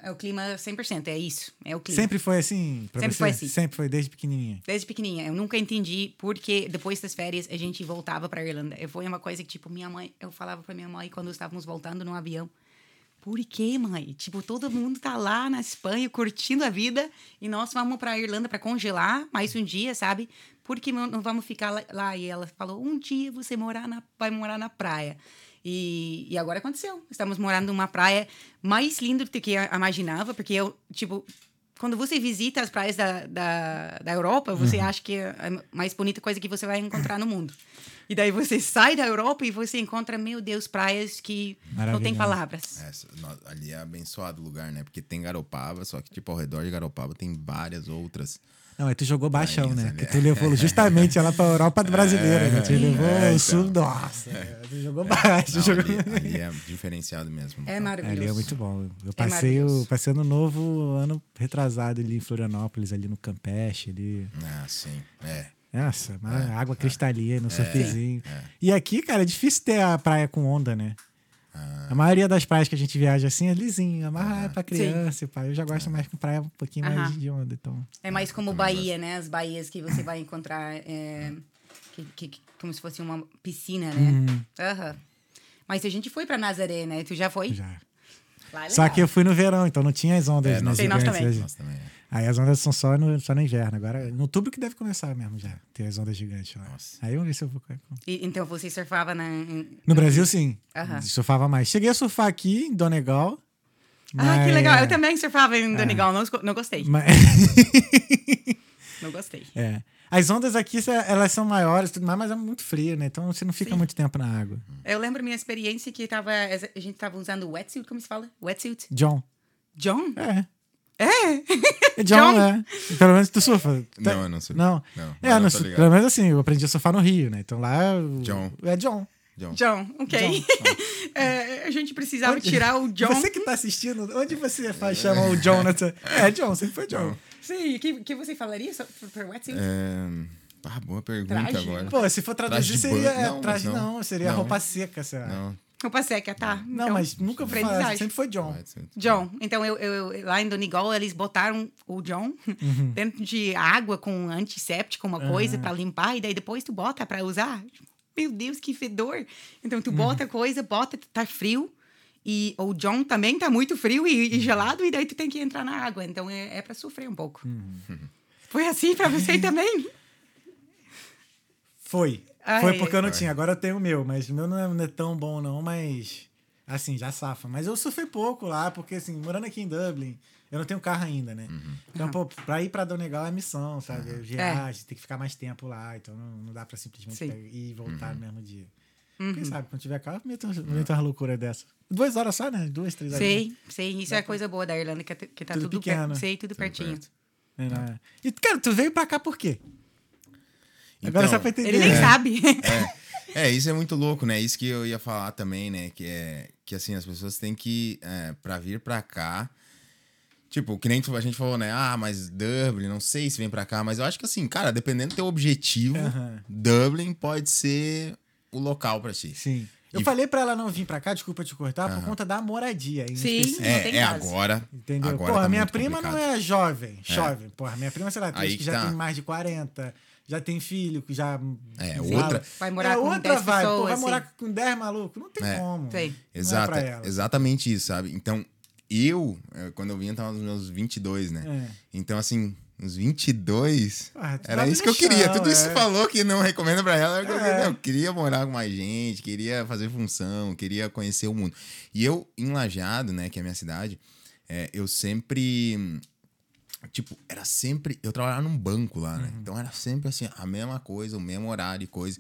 É o clima 100%, é isso. É o clima. Sempre foi assim pra Sempre você? foi assim. Sempre foi, desde pequenininha. Desde pequenininha. Eu nunca entendi porque depois das férias a gente voltava para Irlanda. E Foi uma coisa que, tipo, minha mãe... Eu falava para minha mãe quando estávamos voltando no avião. Por que, mãe? Tipo, todo mundo tá lá na Espanha curtindo a vida e nós vamos para Irlanda para congelar mais um dia, sabe? Por que não vamos ficar lá- lá? E ela falou, um dia você morar na, vai morar na praia. E, e agora aconteceu. Estamos morando numa praia mais linda do que eu imaginava, porque eu, tipo, quando você visita as praias da, da, da Europa, você acha que é a mais bonita coisa que você vai encontrar no mundo. E daí você sai da Europa e você encontra, meu Deus, praias que não tem palavras. É, ali é abençoado o lugar, né? Porque tem Garopaba, só que, tipo, ao redor de Garopaba tem várias outras. Não, aí tu jogou baixão, né? ali. Que tu levou justamente ela pra Europa brasileira, né? Tu levou é, o sul. então. Nossa, tu jogou baixo. Não, jogou... ali, ali é diferenciado mesmo. É Ali maravilhoso. é muito bom. Eu É passei, o, passei ano novo, ano retrasado ali em Florianópolis, ali no Campeche, ali. Ah, sim. É. Nossa, mas água cristalina, no surfzinho. é. E aqui, cara, é difícil ter a praia com onda, né? Ah. A maioria das praias que a gente viaja assim é lisinho, amarra pra criança, pá. Eu já gosto mais com praia um pouquinho mais Aham. de onda, então. É mais como Bahia, né? As baías que você vai encontrar é, que, que- que- como se fosse uma piscina, né? Uhum. Aham. Mas a gente foi pra Nazaré, né? Tu já foi? Já. Lá é Só que eu fui no verão, então não tinha as ondas, É, né? nós- Sim, nós também. Nós também. É. Aí as ondas são só no, só no inverno. Agora, no outubro que deve começar mesmo já, ter as ondas gigantes lá. Nossa. Aí vamos ver se eu vou. E- então você surfava na. em- No Brasil, sim. Aham. Surfava mais. Cheguei a surfar aqui em Donegal. Ah, que mas- legal. Eu também surfava em Donegal. Não, esco- não gostei. mas- Não gostei. é. As ondas aqui, elas são maiores tudo mais, mas é muito frio, né? Então você não fica Sim. muito tempo na água. Eu lembro minha experiência que tava, a gente tava usando wetsuit, como se fala? Wetsuit? John. John? É. É? É John, John? é. Pelo menos tu surfa. Tá- Não, eu não sei. Não. Não, É, ligado. pelo menos assim, eu aprendi a surfar no Rio, né? Então lá. o- John. É John. John. John, ok. É, a gente precisava Onde- tirar o John. Você que tá assistindo, onde você faz, chama o Jonathan? É, John, sempre foi John. Sim, o que, que você falaria sobre para wetsuit? É... Ah, boa pergunta Traje? agora. Pô, se for traduzir, Traje seria. é, Não, traje, não, não. seria Não. roupa seca, sei lá. Não, Não. Roupa seca, tá. Então, mas nunca foi sempre foi John. John. Então, eu, eu- lá em Donegal, eles botaram o John Uhum. dentro de água com antisséptico, uma coisa pra limpar, e daí depois tu bota pra usar. meu Deus, que fedor. Então, tu bota coisa, bota, tá frio. E o John também tá muito frio e, e gelado, e daí tu tem que entrar na água. Então, é, é para sofrer um pouco. Foi assim para você também? Foi. Ai, Foi porque eu não tinha. Agora eu tenho o meu, mas o meu não é, não é tão bom, não, mas. Assim, já safa. Mas eu sofri pouco lá, porque, assim, morando aqui em Dublin, eu não tenho carro ainda, né? Então, pô, pra ir pra Donegal é missão, sabe? Viagem, tem que ficar mais tempo lá, então não, não dá pra simplesmente Sim. ir e voltar no mesmo dia. Uhum. Quem sabe, quando tiver carro, meto, meto uma loucura dessa. Duas horas só, né? Duas, três horas. Sei, sei. Isso é a coisa boa da Irlanda, que, é- que tá Tudo tudo, pequeno. perto. Sei, tudo pertinho. perto. É, né? E, cara, tu veio pra cá por quê? Agora Então, só pra entender. Ele nem né? sabe. É, isso é muito louco, né? Isso que eu ia falar também, né? Que é que assim, as pessoas têm que, é, pra vir pra cá. Tipo, que nem a gente falou, né? Ah, mas Dublin, não sei se vem pra cá, mas eu acho que assim, cara, dependendo do teu objetivo, Aham. Dublin pode ser o local pra ti. Sim. Eu E- falei pra ela não vir pra cá, desculpa te cortar, por Aham. conta da moradia. em Sim. específico. Não tem É, é agora. Entendeu? Agora Porra, tá minha muito prima complicado. não é jovem, jovem. Porra, minha prima, sei lá, tem que que já tá. tem mais de 40, já tem filho, que já. É, outra- Vai morar é com outra 10 vibe. Pô, pessoas, vai assim. morar com 10 malucos? Não tem É. como. Sei. Não é exatamente isso, sabe? Então, eu, eh, quando eu vim, eu tava nos meus 22, né? É. Então, assim, uns 22. Ah, Era isso que eu queria. chão, Tudo isso que é. você falou que não recomenda pra ela. Eu, É. eu queria morar com mais gente, queria fazer função, queria conhecer o mundo. E eu, em Lajeado, né, que é a minha cidade, é, eu sempre. Tipo, era sempre. Eu trabalhava num banco lá, né? Uhum. Então era sempre assim, a mesma coisa, o mesmo horário e coisa.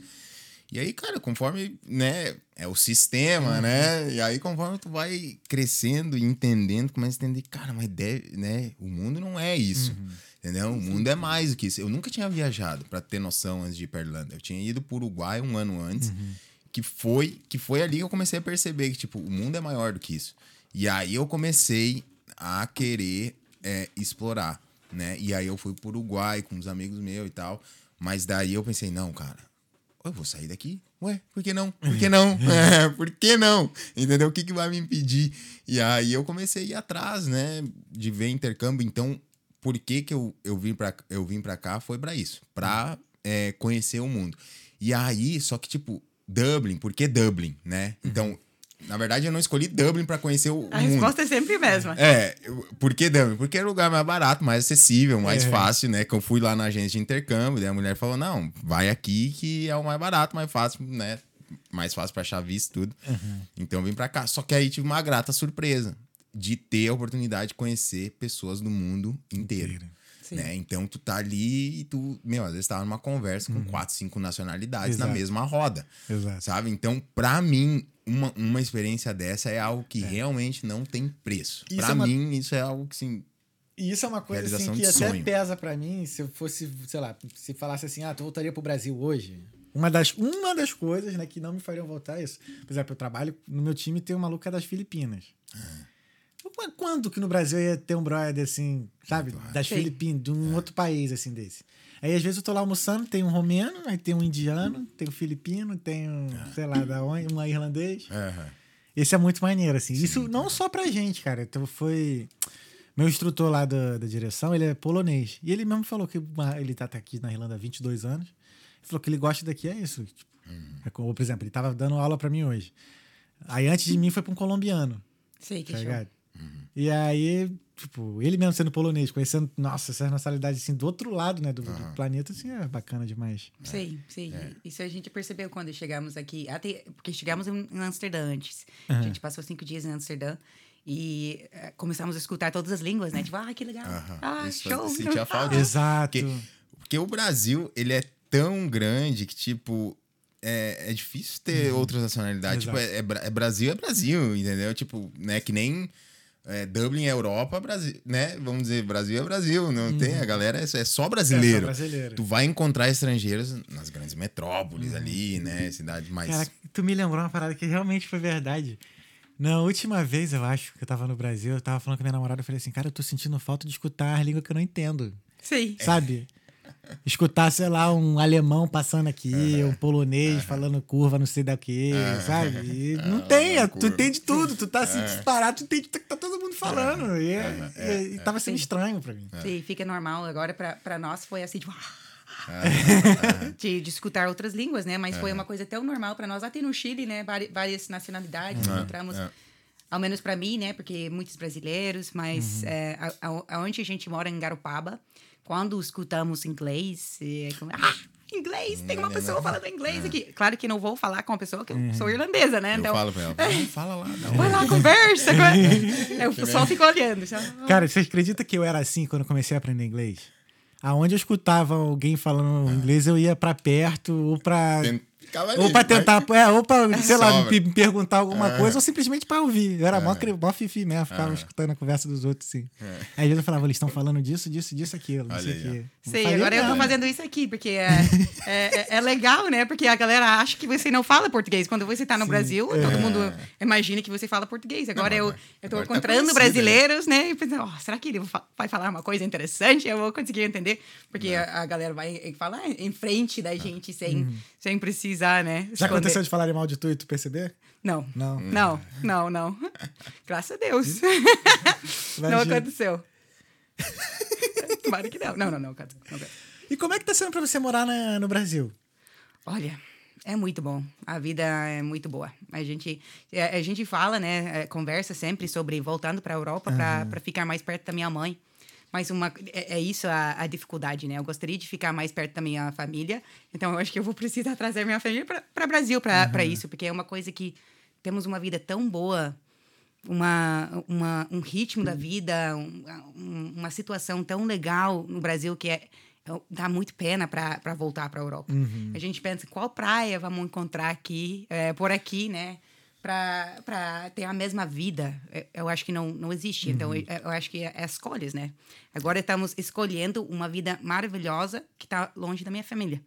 E aí, cara, conforme, né, é o sistema, Uhum. né? E aí, conforme tu vai crescendo e entendendo, começa a entender, cara, mas deve, né, o mundo não é isso. Uhum. Entendeu? O mundo é mais do que isso. Eu nunca tinha viajado, pra ter noção, antes de ir pra Irlanda. Eu tinha ido pro Uruguai um ano antes, Uhum. que foi que foi ali que eu comecei a perceber que, tipo, o mundo é maior do que isso. E aí eu comecei a querer é, explorar, né? E aí eu fui pro Uruguai com uns amigos meus e tal. Mas daí eu pensei, não, cara, eu vou sair daqui. Ué, por que não? Por que não? É, por que não? Entendeu? O que, que vai me impedir? E aí eu comecei a ir atrás, né? De ver intercâmbio. Então, por que, que eu, eu, vim pra, eu vim pra cá? Foi pra isso. Pra é, conhecer o mundo. E aí, só que, tipo, Dublin, por que Dublin, né? Então, na verdade, eu não escolhi Dublin pra conhecer o A mundo. resposta é sempre a mesma. É, por que Dublin? Porque é o lugar mais barato, mais acessível, mais É. fácil, né? Que eu fui lá na agência de intercâmbio, daí a mulher falou: não, vai aqui que é o mais barato, mais fácil, né? Mais fácil pra achar visto tudo. Então eu vim pra cá. Só que aí tive uma grata surpresa de ter a oportunidade de conhecer pessoas do mundo inteiro. Sim. Né? Então tu tá ali e tu, meu, às vezes tava numa conversa com quatro, cinco nacionalidades Exato. na mesma roda Exato. sabe? Então, pra mim, uma, uma experiência dessa é algo que realmente não tem preço. Isso Pra é uma- mim, isso é algo que, assim, E isso é uma coisa assim, que até sonho. pesa pra mim se eu fosse, sei lá, se falasse assim, ah, tu voltaria pro Brasil hoje. Uma das, uma das coisas né, que não me fariam voltar é isso. Por exemplo, eu trabalho no meu time tem um maluco que é das Filipinas. Qu- Quando que no Brasil ia ter um brother assim, sabe? Das Sim. Filipinas, de um outro país assim desse. Aí às vezes eu tô lá almoçando, tem um romeno, aí tem um indiano, tem um filipino, tem um, sei lá, da onde, um irlandês. Esse é muito maneiro, assim. Isso não só pra gente, cara. Então foi. Meu instrutor lá da, da direção, ele é polonês. E ele mesmo falou que uma- ele tá, tá aqui na Irlanda há 22 anos. Ele falou que ele gosta daqui, é isso. Tipo, é como, por exemplo, ele tava dando aula pra mim hoje. Aí antes de mim foi pra um colombiano, Sei que tá show. ligado? E aí, tipo, ele mesmo sendo polonês, conhecendo, nossa, essa nacionalidade assim, do outro lado, né, do, do planeta, assim, é bacana demais. Sei, sei. Isso a gente percebeu quando chegamos aqui. Até, porque chegamos em Amsterdã antes. A Aham. gente passou cinco dias em Amsterdã. E eh, começamos a escutar todas as línguas, né? Tipo, ah, que legal. Aham. Ah, Isso show. sentia falta. Exato. Porque, porque o Brasil, ele é tão grande que, tipo, é, é difícil ter outras nacionalidades. Tipo, é, é é Brasil, é Brasil, entendeu? Tipo, né, que nem é, Dublin é Europa, Brasil, né? Vamos dizer, Brasil é Brasil. Não tem, a galera é, é só É, brasileiro. só brasileiro. Tu vai encontrar estrangeiros nas grandes metrópoles ali, né? Cidades mais. Cara, tu me lembrou uma parada que realmente foi verdade. Na última vez, eu acho, que eu tava no Brasil, eu tava falando com minha namorada, eu falei assim, cara, eu tô sentindo falta de escutar a língua que eu não entendo. Sei. Sabe? Escutar, sei lá, um alemão passando aqui, um polonês falando curva, não sei da que, sabe? E não tem, tu entende tudo, tu tá assim disparado, tu entende o que tá todo mundo falando. E, e- e tava sendo estranho pra mim. Sim, fica normal. Agora, pra, pra nós, foi assim, tipo... de, de escutar outras línguas, né? Mas foi uma coisa tão normal para nós. Até no Chile, né? Várias nacionalidades encontramos. é. Ao menos para mim, né? Porque muitos brasileiros, mas Uhum. é, a- a- aonde a gente mora, em Garopaba, quando escutamos inglês, é como, ah, inglês, tem uma Hum, pessoa né? falando inglês aqui. Claro que não vou falar com uma pessoa que eu sou irlandesa, né? Eu Então, falo pra ela, "Vai, fala lá. dá vai lá, conversa. com- Eu só fico olhando. Já. Cara, você acredita que eu era assim quando eu comecei a aprender inglês? Aonde eu escutava alguém falando inglês, eu ia pra perto ou pra. Tem- Ou pra tentar, é, ou pra, sei lá, me me perguntar alguma coisa, ou simplesmente pra ouvir. Eu era mó, cri- mó fifi mesmo, ficava escutando a conversa dos outros, assim. Aí às vezes eu falava, eles estão falando disso, disso, disso, aquilo, não sei o quê. Não Sei, agora eu tô fazendo isso aqui, porque é, é, é- é legal, né? Porque a galera acha que você não fala português. Quando você tá no Brasil, todo mundo imagina que você fala português. Agora eu, agora- eu tô agora tá encontrando né? brasileiros, né? E pensando, "Oh, será que ele vai falar uma coisa interessante? Eu vou conseguir entender. Porque a, a galera vai falar em frente da gente sem, sem precisar, né? Já esconder. aconteceu de falarem mal de tu e tu perceber? Não. Não. Não, não, não. Graças a Deus. não aconteceu. Tomara que não. Não, não, não. não. E como é que tá sendo pra você morar na- no Brasil? Olha, é muito bom. A vida é muito boa. A gente, é, a gente fala, né? é, Conversa sempre sobre voltando para a Europa para ficar mais perto da minha mãe. Mas uma, é, é isso a, a dificuldade, né? Eu gostaria de ficar mais perto da minha família. Então, eu acho que eu vou precisar trazer minha família para o Brasil para isso. Porque é uma coisa que temos uma vida tão boa uma, uma, um ritmo da vida, um- um- uma situação tão legal no Brasil que é, é- dá muito pena para voltar para a Europa. A gente pensa qual praia vamos encontrar aqui, é, por aqui, né? Para ter a mesma vida. É, Eu acho que não, não existe. Então, eu, eu acho que é, é escolhas, né? Agora estamos escolhendo uma vida maravilhosa que está longe da minha família.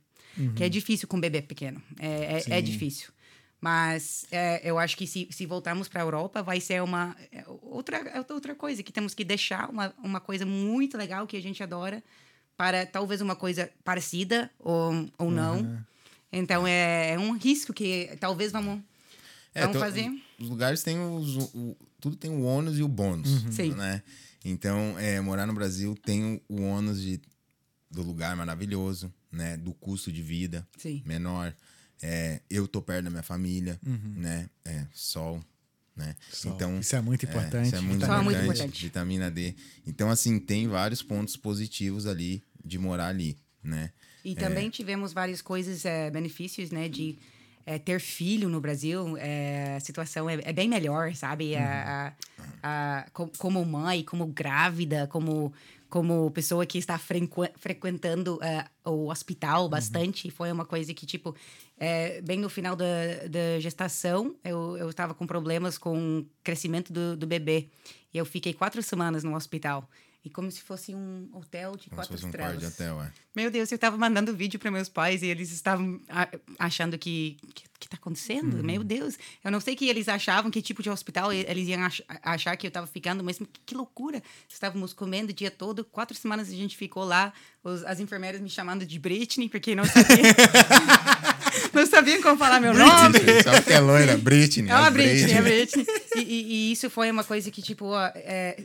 Que é difícil com um bebê pequeno. É, é, é difícil. Mas é, eu acho que se, se voltarmos para a Europa, vai ser uma é, outra, é outra coisa, que temos que deixar uma, uma coisa muito legal que a gente adora para talvez uma coisa parecida ou, ou não. Então é, é um risco que talvez vamos, vamos então, fazer. Os lugares têm os. O, tudo tem o ônus e o bônus. Sim. Né? Então, é, morar no Brasil tem o, o ônus de, do lugar maravilhoso, né? Do custo de vida Sim. menor. É, eu tô perto da minha família, né? É, sol, né? Sol. Então, Isso é muito importante. isso é muito é importante, muito importante. Vitamina D. Então, assim, tem vários pontos positivos ali de morar ali, né? E também tivemos várias coisas, benefícios, né, de eh, ter filho no Brasil. eh, a situação é, é bem melhor, sabe? A- a- a- co- como mãe, como grávida, como, como pessoa que está frequ- frequentando eh, o hospital bastante. Foi uma coisa que, tipo, eh, bem no final da, da gestação, eu, eu estava com problemas com o crescimento do, do bebê. E eu fiquei quatro semanas no hospital. E como se fosse um hotel de Como se quatro fosse um estrelas. quarto de hotel, é. Meu Deus, eu tava mandando vídeo para meus pais e eles estavam achando que. que que tá acontecendo? Meu Deus. Eu não sei que eles achavam, que tipo de hospital eles iam ach- achar que eu tava ficando, mas que, que loucura. Estávamos comendo o dia todo, quatro semanas a gente ficou lá, os- as enfermeiras me chamando de Britney, porque não sabiam, não sabiam como falar meu nome. Britney, sabe que é loira? Britney. É uma as Britney, é Britney. E, e- e isso foi uma coisa que, tipo, ó, é,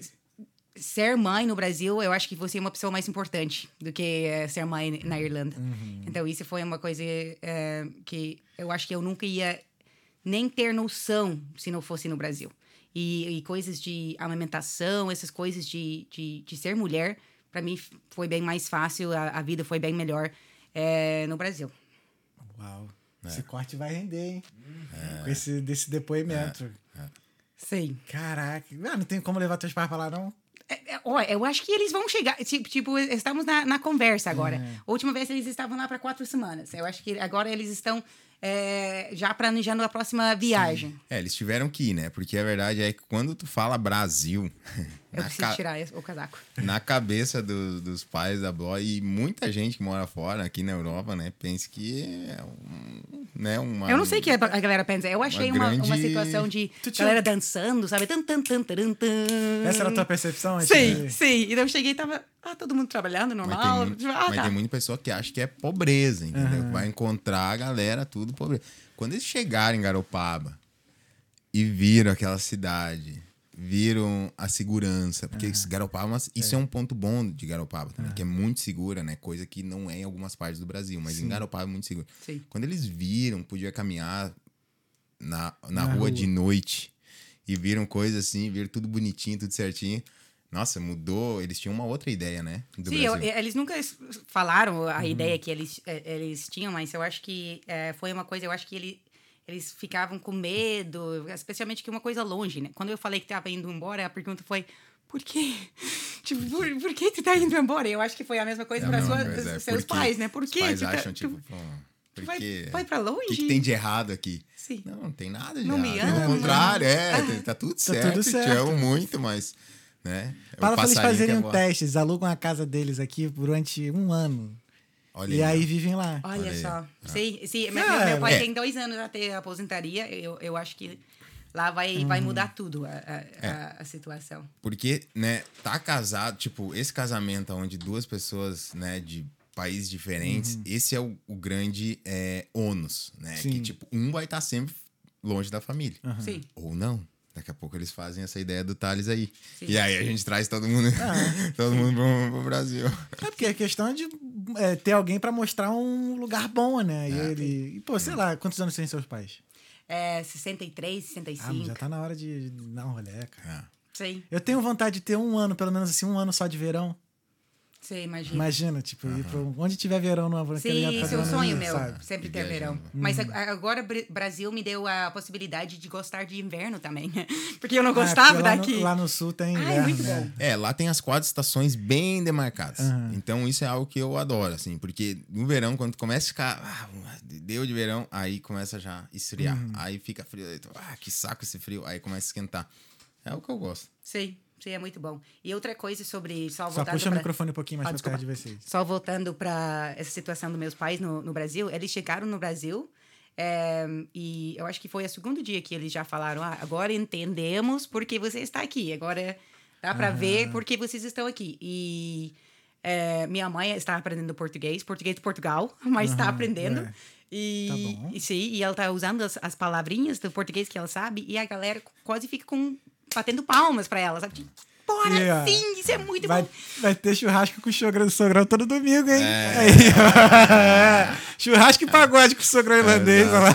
ser mãe no Brasil, eu acho que você é uma pessoa mais importante do que é, ser mãe na Irlanda. Então, isso foi uma coisa é, que eu acho que eu nunca ia nem ter noção se não fosse no Brasil. E, e coisas de amamentação, essas coisas de, de, de ser mulher, para mim foi bem mais fácil, a, a vida foi bem melhor é, no Brasil. Uau. É. Esse corte vai render, hein? Com esse desse depoimento. Sim. Caraca. Ah, não tem como levar teus pais pra lá, não? É, é, Olha, eu acho que eles vão chegar. Tipo, tipo, estamos na, na conversa agora. É. A última vez eles estavam lá para quatro semanas. Eu acho que agora eles estão é, já planejando a próxima viagem. É, eles tiveram que ir, né? Porque a verdade é que quando tu fala Brasil, Eu na, preciso ca- tirar o casaco. na cabeça do- dos pais da Blo e muita gente que mora fora, aqui na Europa, né? Pensa que é um, né, uma... Eu não sei o que a galera pensa. Eu achei uma, uma, grande- situação de Tu tinha- galera dançando, sabe? Tan, tan, tan, taran, tan. Essa era a tua percepção? Sim, de- sim. Então eu cheguei e tava. Ah, todo mundo trabalhando, Mas, tem, normal. muito- Ah, mas tá. tem muita pessoa que acha que é pobreza, entendeu? Vai encontrar a galera tudo pobreza. Quando eles chegarem em Garopaba e viram aquela cidade viram a segurança. Porque Garopaba, mas isso é. um ponto bom de Garopaba também, que é muito segura, né? Coisa que não é em algumas partes do Brasil, mas em Garopaba é muito seguro. Sim. Quando eles viram, podia caminhar na, na, Na rua, rua. de noite e viram coisa assim, viram tudo bonitinho, tudo certinho. Nossa, mudou. Eles tinham uma outra ideia, né? Sim, eu- Brasil. eles nunca falaram a ideia que eles, eh, eles tinham, mas eu acho que eh, foi uma coisa, eu acho que ele, eles ficavam com medo, especialmente que uma coisa longe, né? Quando eu falei que tava indo embora, a pergunta foi, por quê? Tipo, por, por que tu tá indo embora? Eu acho que foi a mesma coisa É para é, seus porque pais, né? Por os quê? pais Tu tá- acham, tu- tipo, pô, por vai- vai pra O que, longe? que tem de errado aqui? Sim. Não, não tem nada de Não me errado. ama. Pelo contrário, é, tá- tá tudo certo. tudo Te amo muito, mas. Né? é Fala pra eles fazerem é um teste, eles alugam a casa deles aqui durante um ano. Olha e aí vivem lá. Olha, Olha só. Sim, sim. Meu, Cara, meu pai é. tem dois anos até a aposentaria. Eu, eu acho que lá vai, vai mudar tudo a, a, a- a situação. Porque, né, tá casado, tipo, esse casamento onde duas pessoas, né, de países diferentes, esse é o, o grande é, ônus, né? Que, Sim. tipo, um vai estar sempre longe da família. Sim. Ou não. Daqui a pouco eles fazem essa ideia do Thales aí. Sim. E aí a gente traz todo mundo, Ah. todo mundo pro, pro Brasil. É porque a questão é de é, ter alguém pra mostrar um lugar bom, né? E É. ele. E, pô, sei lá, quantos anos tem seus pais? É 63, Ah, 65. mas já tá na hora de dar um rolê, cara. É. Sim, Eu tenho vontade de ter um ano, pelo menos assim, um ano só de verão. Sim, imagina. Imagina, tipo, ir pra onde tiver verão no Sim, esse é o sonho meu, sabe? sempre ter verão. Mas ag- agora o Brasil me deu a possibilidade de gostar de inverno também. Porque eu não Ah, gostava lá daqui. No, lá no sul tem Ai, inverno, muito né? bom. É, lá tem as quatro estações bem demarcadas. Aham. Então isso é algo que eu adoro, assim, porque no verão, quando começa a ficar. Ah, deu de verão, aí começa já a esfriar. Uhum. Aí fica frio. aí tu, Ah, que saco esse frio. Aí começa a esquentar. É o que eu gosto. Sim, sim, é muito bom. E outra coisa sobre só Só voltando puxa o pra- microfone um pouquinho mais Ah, perto de vocês. Só voltando para essa situação dos meus pais no, no Brasil, eles chegaram no Brasil é, e eu acho que foi o segundo dia que eles já falaram: ah, agora entendemos porque você está aqui, agora dá para ver porque vocês estão aqui. E é, minha mãe está aprendendo português, português de Portugal, mas está Aham, aprendendo. é. E, Tá bom. e sim, e ela tá usando as, as palavrinhas do português que ela sabe e a galera quase fica com batendo palmas para ela, sabe? Bora, Yeah. sim, isso é muito Vai, bom. vai ter churrasco com o sogrão do sogrão todo domingo, hein? É. Aí, ó. churrasco e pagode com o sogrão irlandês. Lá.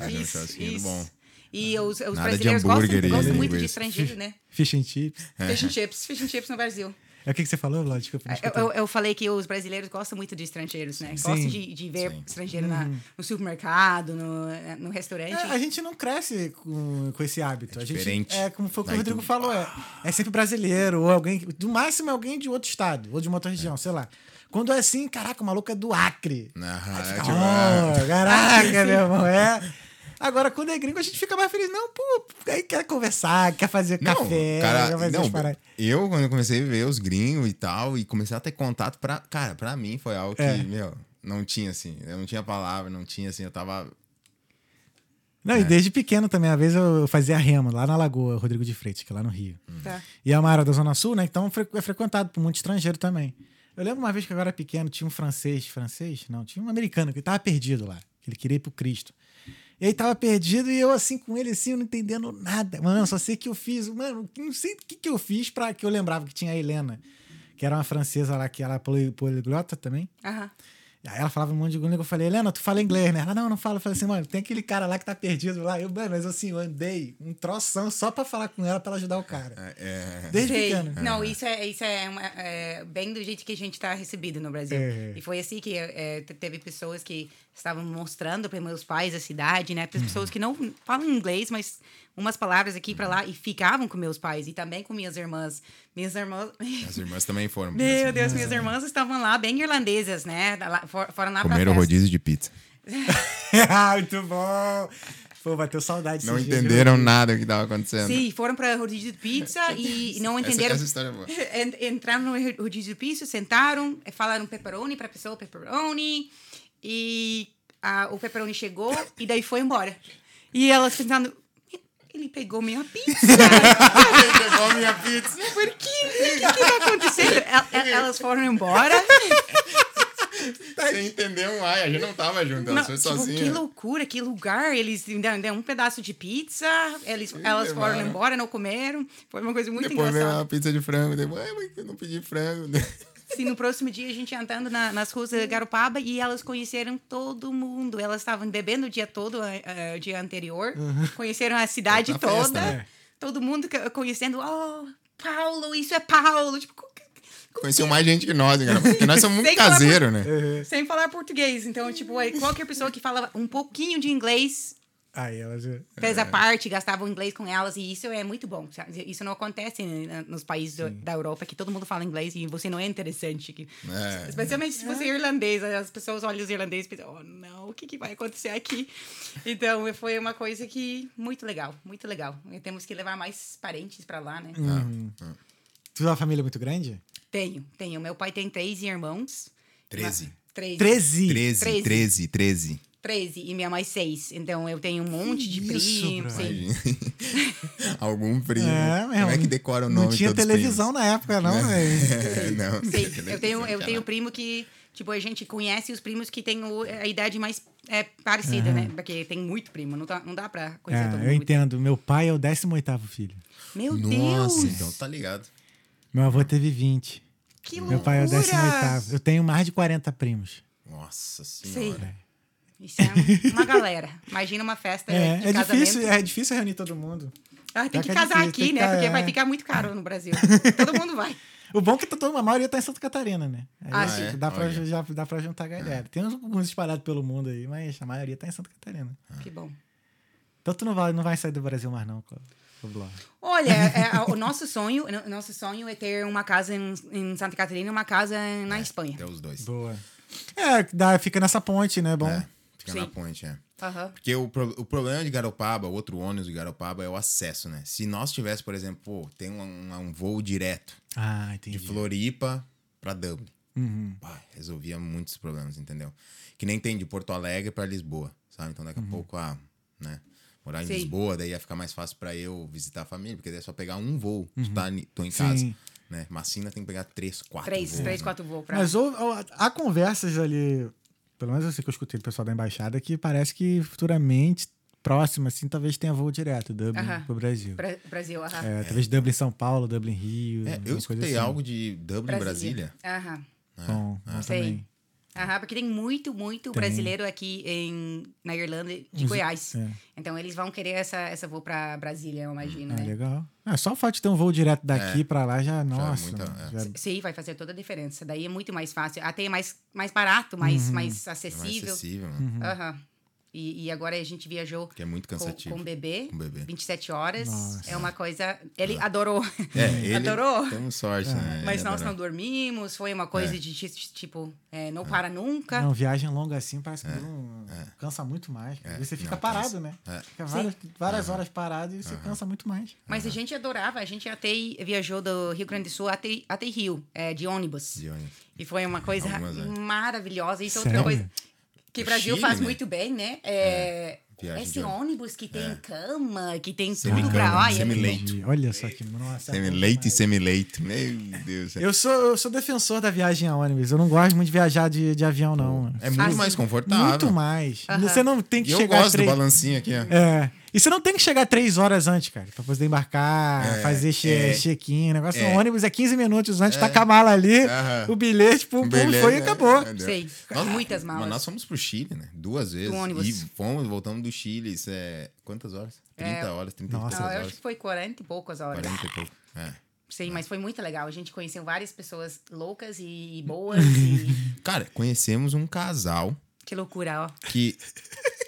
Mas é um Isso, do isso. bom. E os, os brasileiros gostam, gostam muito de estrangeiro, né? Fish and chips. Fish and chips, fish and chips no Brasil. É o que, que você falou, Vlad? Desculpa, não Eu, escutei. eu, eu falei que os brasileiros gostam muito de estrangeiros, né? Sim. Gostam de, de ver Sim. estrangeiro na, no supermercado, no, no restaurante. É, a gente não cresce com, com esse hábito. a gente, diferente. é como foi o que o Rodrigo tu- falou, é, é sempre brasileiro, ou alguém. Do máximo é alguém de outro estado, ou de uma outra região, sei lá. Quando é assim, caraca, o maluco é do Acre. Ah, Aí é fica, tipo, "Oh, caraca, meu irmão, é. Agora, quando é gringo, a gente fica mais feliz. Não, pô, aí quer conversar, quer fazer Não, café, cara, quer fazer não, eu, quando eu comecei a ver os gringos e tal, e comecei a ter contato pra. Cara, pra mim foi algo que, É. meu, não tinha assim. Eu não tinha palavra, não tinha assim, eu tava. Não, É. e desde pequeno também, às vezes eu fazia remo lá na Lagoa, Rodrigo de Freitas, que é lá no Rio. Tá. E é uma área da Zona Sul, né? Então é frequentado por muito estrangeiro também. Eu lembro uma vez que eu era pequeno, tinha um francês, francês? Não, tinha um americano que tava perdido lá, que ele queria ir pro Cristo. E ele tava perdido e eu assim com ele, assim, não entendendo nada. Mano, só sei que eu fiz, mano, não sei o que, que eu fiz pra que eu lembrava que tinha a Helena, que era uma francesa lá, que era poli- poliglota também. Aham. Aí ela falava um monte de inglês, eu falei, Helena, tu fala inglês, né? Ela, não, não fala. Eu falei assim, mano, tem aquele cara lá que tá perdido lá. Eu, mano, mas assim, eu andei um troção só pra falar com ela, pra ela ajudar o cara. É, Desde Sei. pequeno. Não, isso é, isso é, uma- é bem do jeito que a gente está recebido no Brasil. É. E foi assim que é, te- teve pessoas que estavam mostrando para meus pais a cidade, né? Tem pessoas que não falam inglês, mas umas palavras aqui para lá e ficavam com meus pais e também com minhas irmãs. Minhas irmãs. as irmãs também foram. Meu Deus, minhas irmãs estavam lá bem irlandesas, né? Foram lá pra Comeram festa. rodízio de pizza. Muito bom! Pô, bateu saudade Não entenderam viu? nada do que tava acontecendo. Sim, foram para rodízio de pizza e não Essa, entenderam. essa história é boa. En- Entraram no rodízio de pizza, sentaram, falaram pepperoni pra pessoa, pepperoni. E ah, o pepperoni chegou e daí foi embora. E elas pensando, ele pegou minha pizza. Pegou minha pizza. Por quê? O que, tá acontecendo? El- el- Elas foram embora. Tá Sem entender um ai, a gente não tava junto, ela Não, foi tipo, sozinha. que loucura, que lugar. Eles deram um pedaço de pizza, eles, elas foram levaram. embora, não comeram. Foi uma coisa muito Depois veio engraçada. uma pizza de frango. Depois, ai, mãe, eu não pedi frango. Sim, no próximo dia a gente andando na- nas ruas de Garopaba e elas conheceram todo mundo. Elas estavam bebendo o dia todo, eh, o dia anterior. Conheceram a cidade Outra festa, toda. né? Todo mundo conhecendo. Oh, Paulo, isso é Paulo. Tipo, mais gente que nós, cara? Porque nós somos muito caseiros, né? sem falar português. Então, tipo, qualquer pessoa que fala um pouquinho de inglês Aí ela já... fez a parte, gastava o inglês com elas, e isso é muito bom. sabe? Isso não acontece né, nos países do- da Europa, que todo mundo fala inglês e você não é interessante. Que, É. Especialmente se você é irlandês, as pessoas olham os irlandeses e pensam, oh não, o que, que vai acontecer aqui? Então, foi uma coisa que, muito legal, muito legal. E temos que levar mais parentes pra lá, né? Tu é uma família muito grande? Tenho, tenho. Meu pai tem três irmãos. Treze. Três. Treze. 13, Treze. 13, 13. 13 e minha mãe seis. Então eu tenho um monte de isso, primos. Algum primo. É, Como é que decora o nome Não tinha televisão na época, não, velho. primos? É, não. Sim, eu tenho, eu tenho primo que, tipo, a gente conhece os primos que têm a idade mais é, parecida, né? Porque tem muito primo, não, tá, não dá pra conhecer todo É, mundo. eu entendo. Meu pai é o 18º filho. Meu Nossa, Deus! então tá ligado. Meu avô teve 20. Que Meu pai é o loucura! 18º. Eu tenho mais de 40 primos. Nossa Sei. Isso é uma galera. Imagina uma festa É, de é casamento. difícil, é difícil reunir todo mundo. Ah, tem Pior que que é casar difícil, aqui, que né? ca- Porque é. vai ficar muito caro no Brasil. todo mundo vai. O bom é que tá todo, a maioria tá em Santa Catarina, né? Aí Ah, sim. dá, pra, Olha. já, dá pra juntar a galera. Tem uns, alguns espalhados pelo mundo aí, mas a maioria tá em Santa Catarina. Que bom. Então tu não vai, não vai sair do Brasil mais não, com com o blog. Olha, é, é, o nosso sonho, o nosso sonho é ter uma casa em, em Santa Catarina e uma casa na Espanha. Até os dois. Boa. É, dá, fica nessa ponte, né? Bom. É, fica na Sim. ponte, é. Aham. Porque o, pro- o problema de Garopaba, o outro ônibus de Garopaba é o acesso, né? Se nós tivéssemos, por exemplo, pô, tem um, um, um voo direto Ah, de. Floripa pra Dublin. Uhum. Pá, resolvia muitos problemas, entendeu? Que nem tem de Porto Alegre pra Lisboa, sabe? Então Uhum. daqui a pouco, ah, né? Morar em Sim. Lisboa, daí ia ficar mais fácil pra eu visitar a família, porque daí é só pegar um voo, tu tá, tô em casa, Uhum. Sim. né? Macina tem que pegar três, quatro Três, voos, três, né? quatro voos pra. Mas ou, ou- há conversas ali, pelo menos eu sei que eu escutei do pessoal da embaixada, que parece que futuramente, próximo, assim, talvez tenha voo direto, Dublin Aham. pro Brasil. Bra- Brasil, aham. É, talvez Dublin São Paulo, Dublin Rio. É, eu coisa escutei assim. algo de Dublin, Brasília. Aham. Bom, bom Sei. também. Aham, porque tem muito, muito Tem. brasileiro aqui em, na Irlanda de Goiás. é. Então eles vão querer essa, essa voo pra Brasília, eu imagino, Ah, né? legal. Ah, só o fato de ter um voo direto daqui É. pra lá já, nossa. muita- é. já- Sim, vai fazer toda a diferença. Daí é muito mais fácil. Até é mais, mais barato, mais, Uhum. mais É mais acessível. acessível, né? Uhum. Aham. E, e agora a gente viajou Que é muito com, cansativo. com o bebê, Com bebê. 27 horas. Nossa. É uma coisa. Ele adorou. É, ele Adorou? temos sorte, né? Mas Ele nós não adorou. dormimos. Foi uma coisa É. de ti- tipo, é, não para nunca. Não, viagem longa assim parece que não, cansa muito mais. É, você fica não, parado, né? É. Fica várias, várias horas parado e você cansa muito mais. Mas a gente adorava. A gente até viajou do Rio Grande do Sul até, até Rio, é, de ônibus. De ônibus. E foi uma coisa Algumas, é. maravilhosa. Isso é outra coisa que o Brasil Chile, faz né? muito bem, né? É, Viagem esse ônibus. que tem cama, que tem tudo pra é semileito. E Olha só que. Nossa, é bom Semi-leite e semi-leito. Meu Deus. Eu sou, eu sou defensor da viagem a ônibus. Eu não gosto muito de viajar de, de avião, não. É muito Ah, mais confortável. Muito mais. Você não tem que eu chegar gosto três... do balancinho aqui, ó. É. E você não tem que chegar três horas antes, cara, pra poder embarcar, É, fazer che é. check-in. O negócio É. no ônibus é 15 minutos antes, tá com a mala ali, Aham. o bilhete, pum, pum, Beleza, foi e acabou. é. Sei, muitas malas. Mas nós fomos pro Chile, né? Duas vezes. ônibus. E fomos, voltamos do Chile. Isso é. Quantas horas? 30 horas, 30 Nossa. e Não, poucas eu acho horas. que foi 40 e poucas horas. 40 e pouco. É. Sim, mas foi muito legal. A gente conheceu várias pessoas loucas e boas. e... Cara, conhecemos um casal Que loucura, ó. que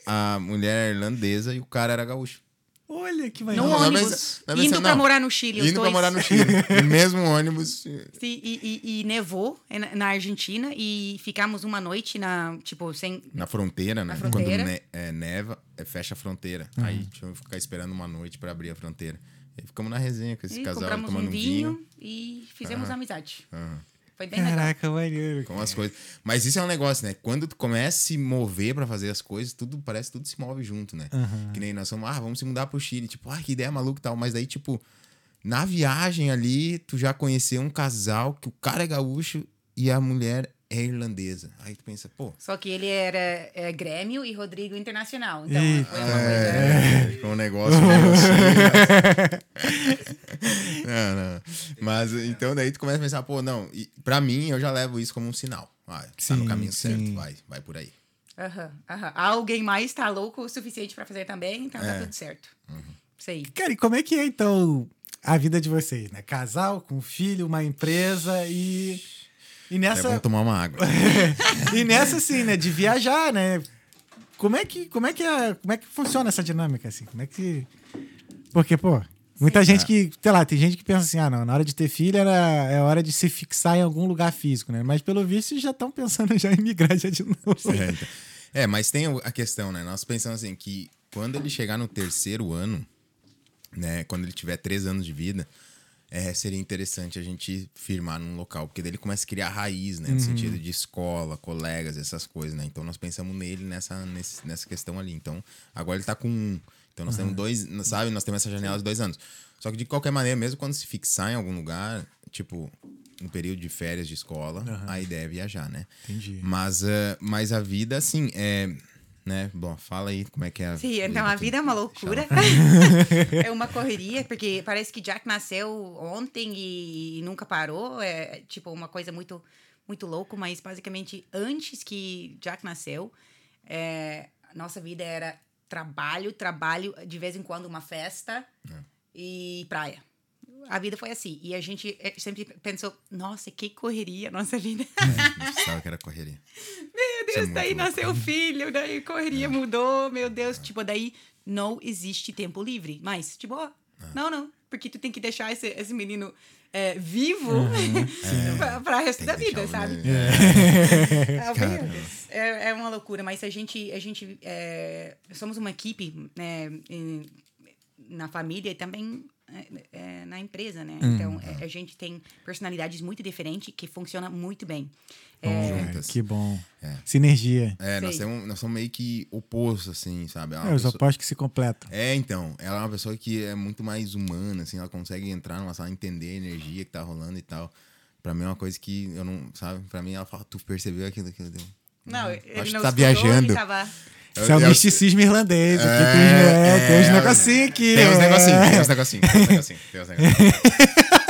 a mulher era irlandesa e o cara era gaúcho. Olha que No maneiro. Não, ônibus. mas- mas indo não. pra morar no Chile, os Indo dois. pra morar no Chile. no mesmo ônibus. Sim, e, e- e nevou na na Argentina e ficamos uma noite na, tipo, sem... Na fronteira, né? Na fronteira. Quando ne- é, neva, é, fecha a fronteira. Aí tinha que ficar esperando uma noite pra abrir a fronteira. E ficamos na resenha com esse e casal, compramos tomando um vinho, e fizemos amizade. Aham. Foi bem legal. Caraca, maneiro. Com as coisas. Mas isso é um negócio, né? Quando tu começa a se mover pra fazer as coisas, tudo parece que tudo se move junto, né? Que nem nós somos, ah, vamos se mudar pro Chile. Tipo, ah, que ideia maluca e tal. Mas daí, tipo, na viagem ali, tu já conheceu um casal que o cara é gaúcho e a mulher é irlandesa. Aí tu pensa, pô, Só que ele era é, Grêmio e Rodrigo Internacional. Então, Ih, foi uma coisa... É, um negócio meio assim. não, não. Mas então daí tu começa a pensar, pô, não, e pra mim eu já levo isso como um sinal. Ah, tá Sim, no caminho sim. certo, vai, vai por aí. Aham, aham. Alguém mais tá louco o suficiente pra fazer também, então É. tá tudo certo. Uhum. Isso aí. Cara, e como é que é, então, a vida de vocês, né? Casal, com filho, uma empresa e... E É nessa... bom tomar uma água. e nessa, assim, né? De viajar, né? Como é que, como é que, é, como é que funciona essa dinâmica, assim? Como é que... Porque, pô... Muita gente que, sei lá, tem gente que pensa assim, ah, não, na hora de ter filho era, é hora de se fixar em algum lugar físico, né? Mas pelo visto já estão pensando já em migrar já de novo. É, então. É, mas tem a questão, né? Nós pensamos assim que quando ele chegar no terceiro ano, né? Quando ele tiver três anos de vida, é, seria interessante a gente firmar num local, porque daí ele começa a criar raiz, né? No sentido de escola, colegas, essas coisas, né? Então nós pensamos nele nessa, nesse- nessa questão ali. Então, agora ele tá com um. Então nós temos dois, sabe? Nós temos essa janela de dois anos. Só que de qualquer maneira, mesmo quando se fixar em algum lugar, tipo, no período de férias de escola, a ideia é viajar, né? Entendi. Mas, eh, mas a vida, assim, é. Né? Bom, fala aí como é que é a Sim, então a vida é uma loucura. é uma correria, porque parece que Jack nasceu ontem e nunca parou. É tipo uma coisa muito, muito louco, mas basicamente antes que Jack nasceu, é, nossa vida era trabalho, trabalho, de vez em quando uma festa e praia. A vida foi assim. E a gente eh, sempre pensou, nossa, que correria a nossa vida. Não precisava que era correria. Meu é Deus, daí muito louco. nasceu o filho, daí correria mudou, meu Deus. Tipo, daí não existe tempo livre. Mas, tipo, ó, não, não. Porque tu tem que deixar esse, esse menino é, vivo pra, pra resto da vida, sabe? É, é uma loucura, mas a gente, a gente é, somos uma equipe né, na família e também é, é, na empresa, né? Então, é, a gente tem personalidades muito diferentes que funcionam muito bem. É, Juntas. Que bom. É. Sinergia. É, nós, Sei. temos, nós somos meio que opostos, assim, sabe? É, uma os pessoa- opostos que se completam. É, então. Ela é uma pessoa que é muito mais humana, assim, ela consegue entrar numa sala, entender a energia que tá rolando e tal. Pra mim é uma coisa que eu não, sabe? Pra mim ela fala, tu percebeu aquilo, aquilo deu. não, ele Acho que não tá escutou, viajando. Ele tava... Isso é o misticismo irlandês. Aqui É, tem, é, tem uns é, negocinhos aqui. Tem uns é. negocinhos, tem uns negocinhos, tem uns negocinhos, tem uns negocinhos.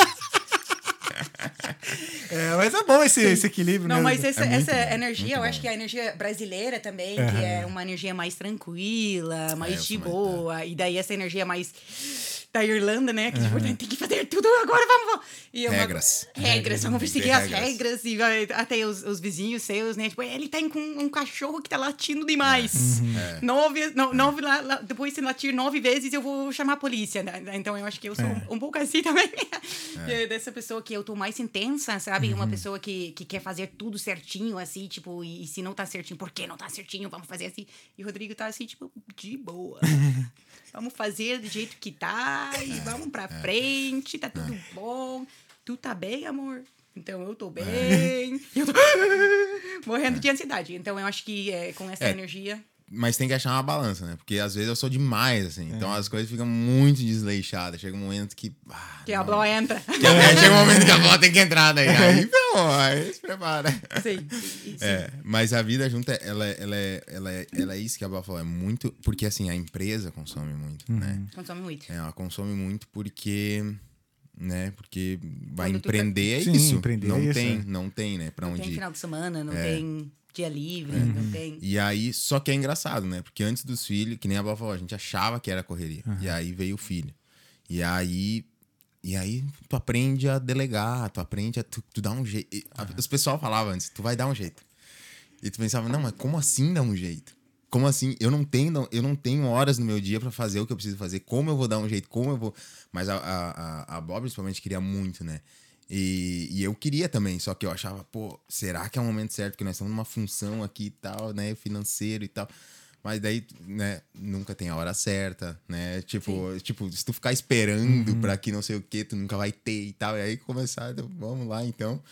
É, mas é bom esse, esse equilíbrio, Não, né? mas essa, É essa energia, eu acho que a energia brasileira também, que é uma energia mais tranquila, mais eu de boa. E daí essa energia mais da Irlanda, né? Que tipo, tem que fazer tudo agora, vamos. E é uma- Regras. Regras, vamos Tem que seguir ter as regras. regras. E vai, até os, os vizinhos seus, né? Tipo, ele tem com um cachorro que tá latindo demais. É. Nove, no- nove lá- lá- depois de latir nove vezes, eu vou chamar a polícia. né? Então eu acho que eu sou um pouco assim também. É, Dessa pessoa que eu tô mais intensa, sabe? Uma pessoa que, que quer fazer tudo certinho, assim, tipo, e, e se não tá certinho, por que não tá certinho? Vamos fazer assim. E o Rodrigo tá assim, tipo, de boa. vamos fazer do jeito que tá e vamos pra frente, tá tudo bom. Tu tá bem, amor? Então eu tô bem. E eu tô morrendo de ansiedade. Então eu acho que é, com essa É. energia. Mas tem que achar uma balança, né? Porque às vezes eu sou demais, assim. Então as coisas ficam muito desleixadas. Chega um momento que. ah, Que a não. Bló entra. Que é, chega um momento que a bola tem que entrar daí. Aí, não, aí se prepara. Sim. sim. É, mas a vida junta, ela, é- ela, é, ela, é, ela é isso que a Bola falou, é muito. Porque assim, a empresa consome muito, né? Consome muito. É, ela consome muito porque. Né? Porque vai Quando tu empreender é Sim, isso. empreender não é isso, tem, é. não tem, né? Pra Não onde tem ir. final de semana, não É. tem dia livre, Uhum. não tem. E aí, só que é engraçado, né? Porque antes dos filhos, que nem a Bola falou, a gente achava que era correria. E aí veio o filho. E aí. E aí tu aprende a delegar, tu aprende a. Tu, tu dá um jeito. A- Os pessoal falavam antes, tu vai dar um jeito. E tu pensava, não, mas como assim dar um jeito? Como assim? Eu não tenho, eu não tenho horas no meu dia pra fazer o que eu preciso fazer. Como eu vou dar um jeito? Como eu vou. Mas a, a, a, a Bob, principalmente, queria muito, né? E, e eu queria também, só que eu achava, pô, será que é o momento certo? Porque nós estamos numa função aqui e tal, né? Financeiro e tal. Mas daí, né, nunca tem a hora certa, né? Tipo, tipo se tu ficar esperando pra que não sei o que, tu nunca vai ter e tal. E aí começar, vamos lá então.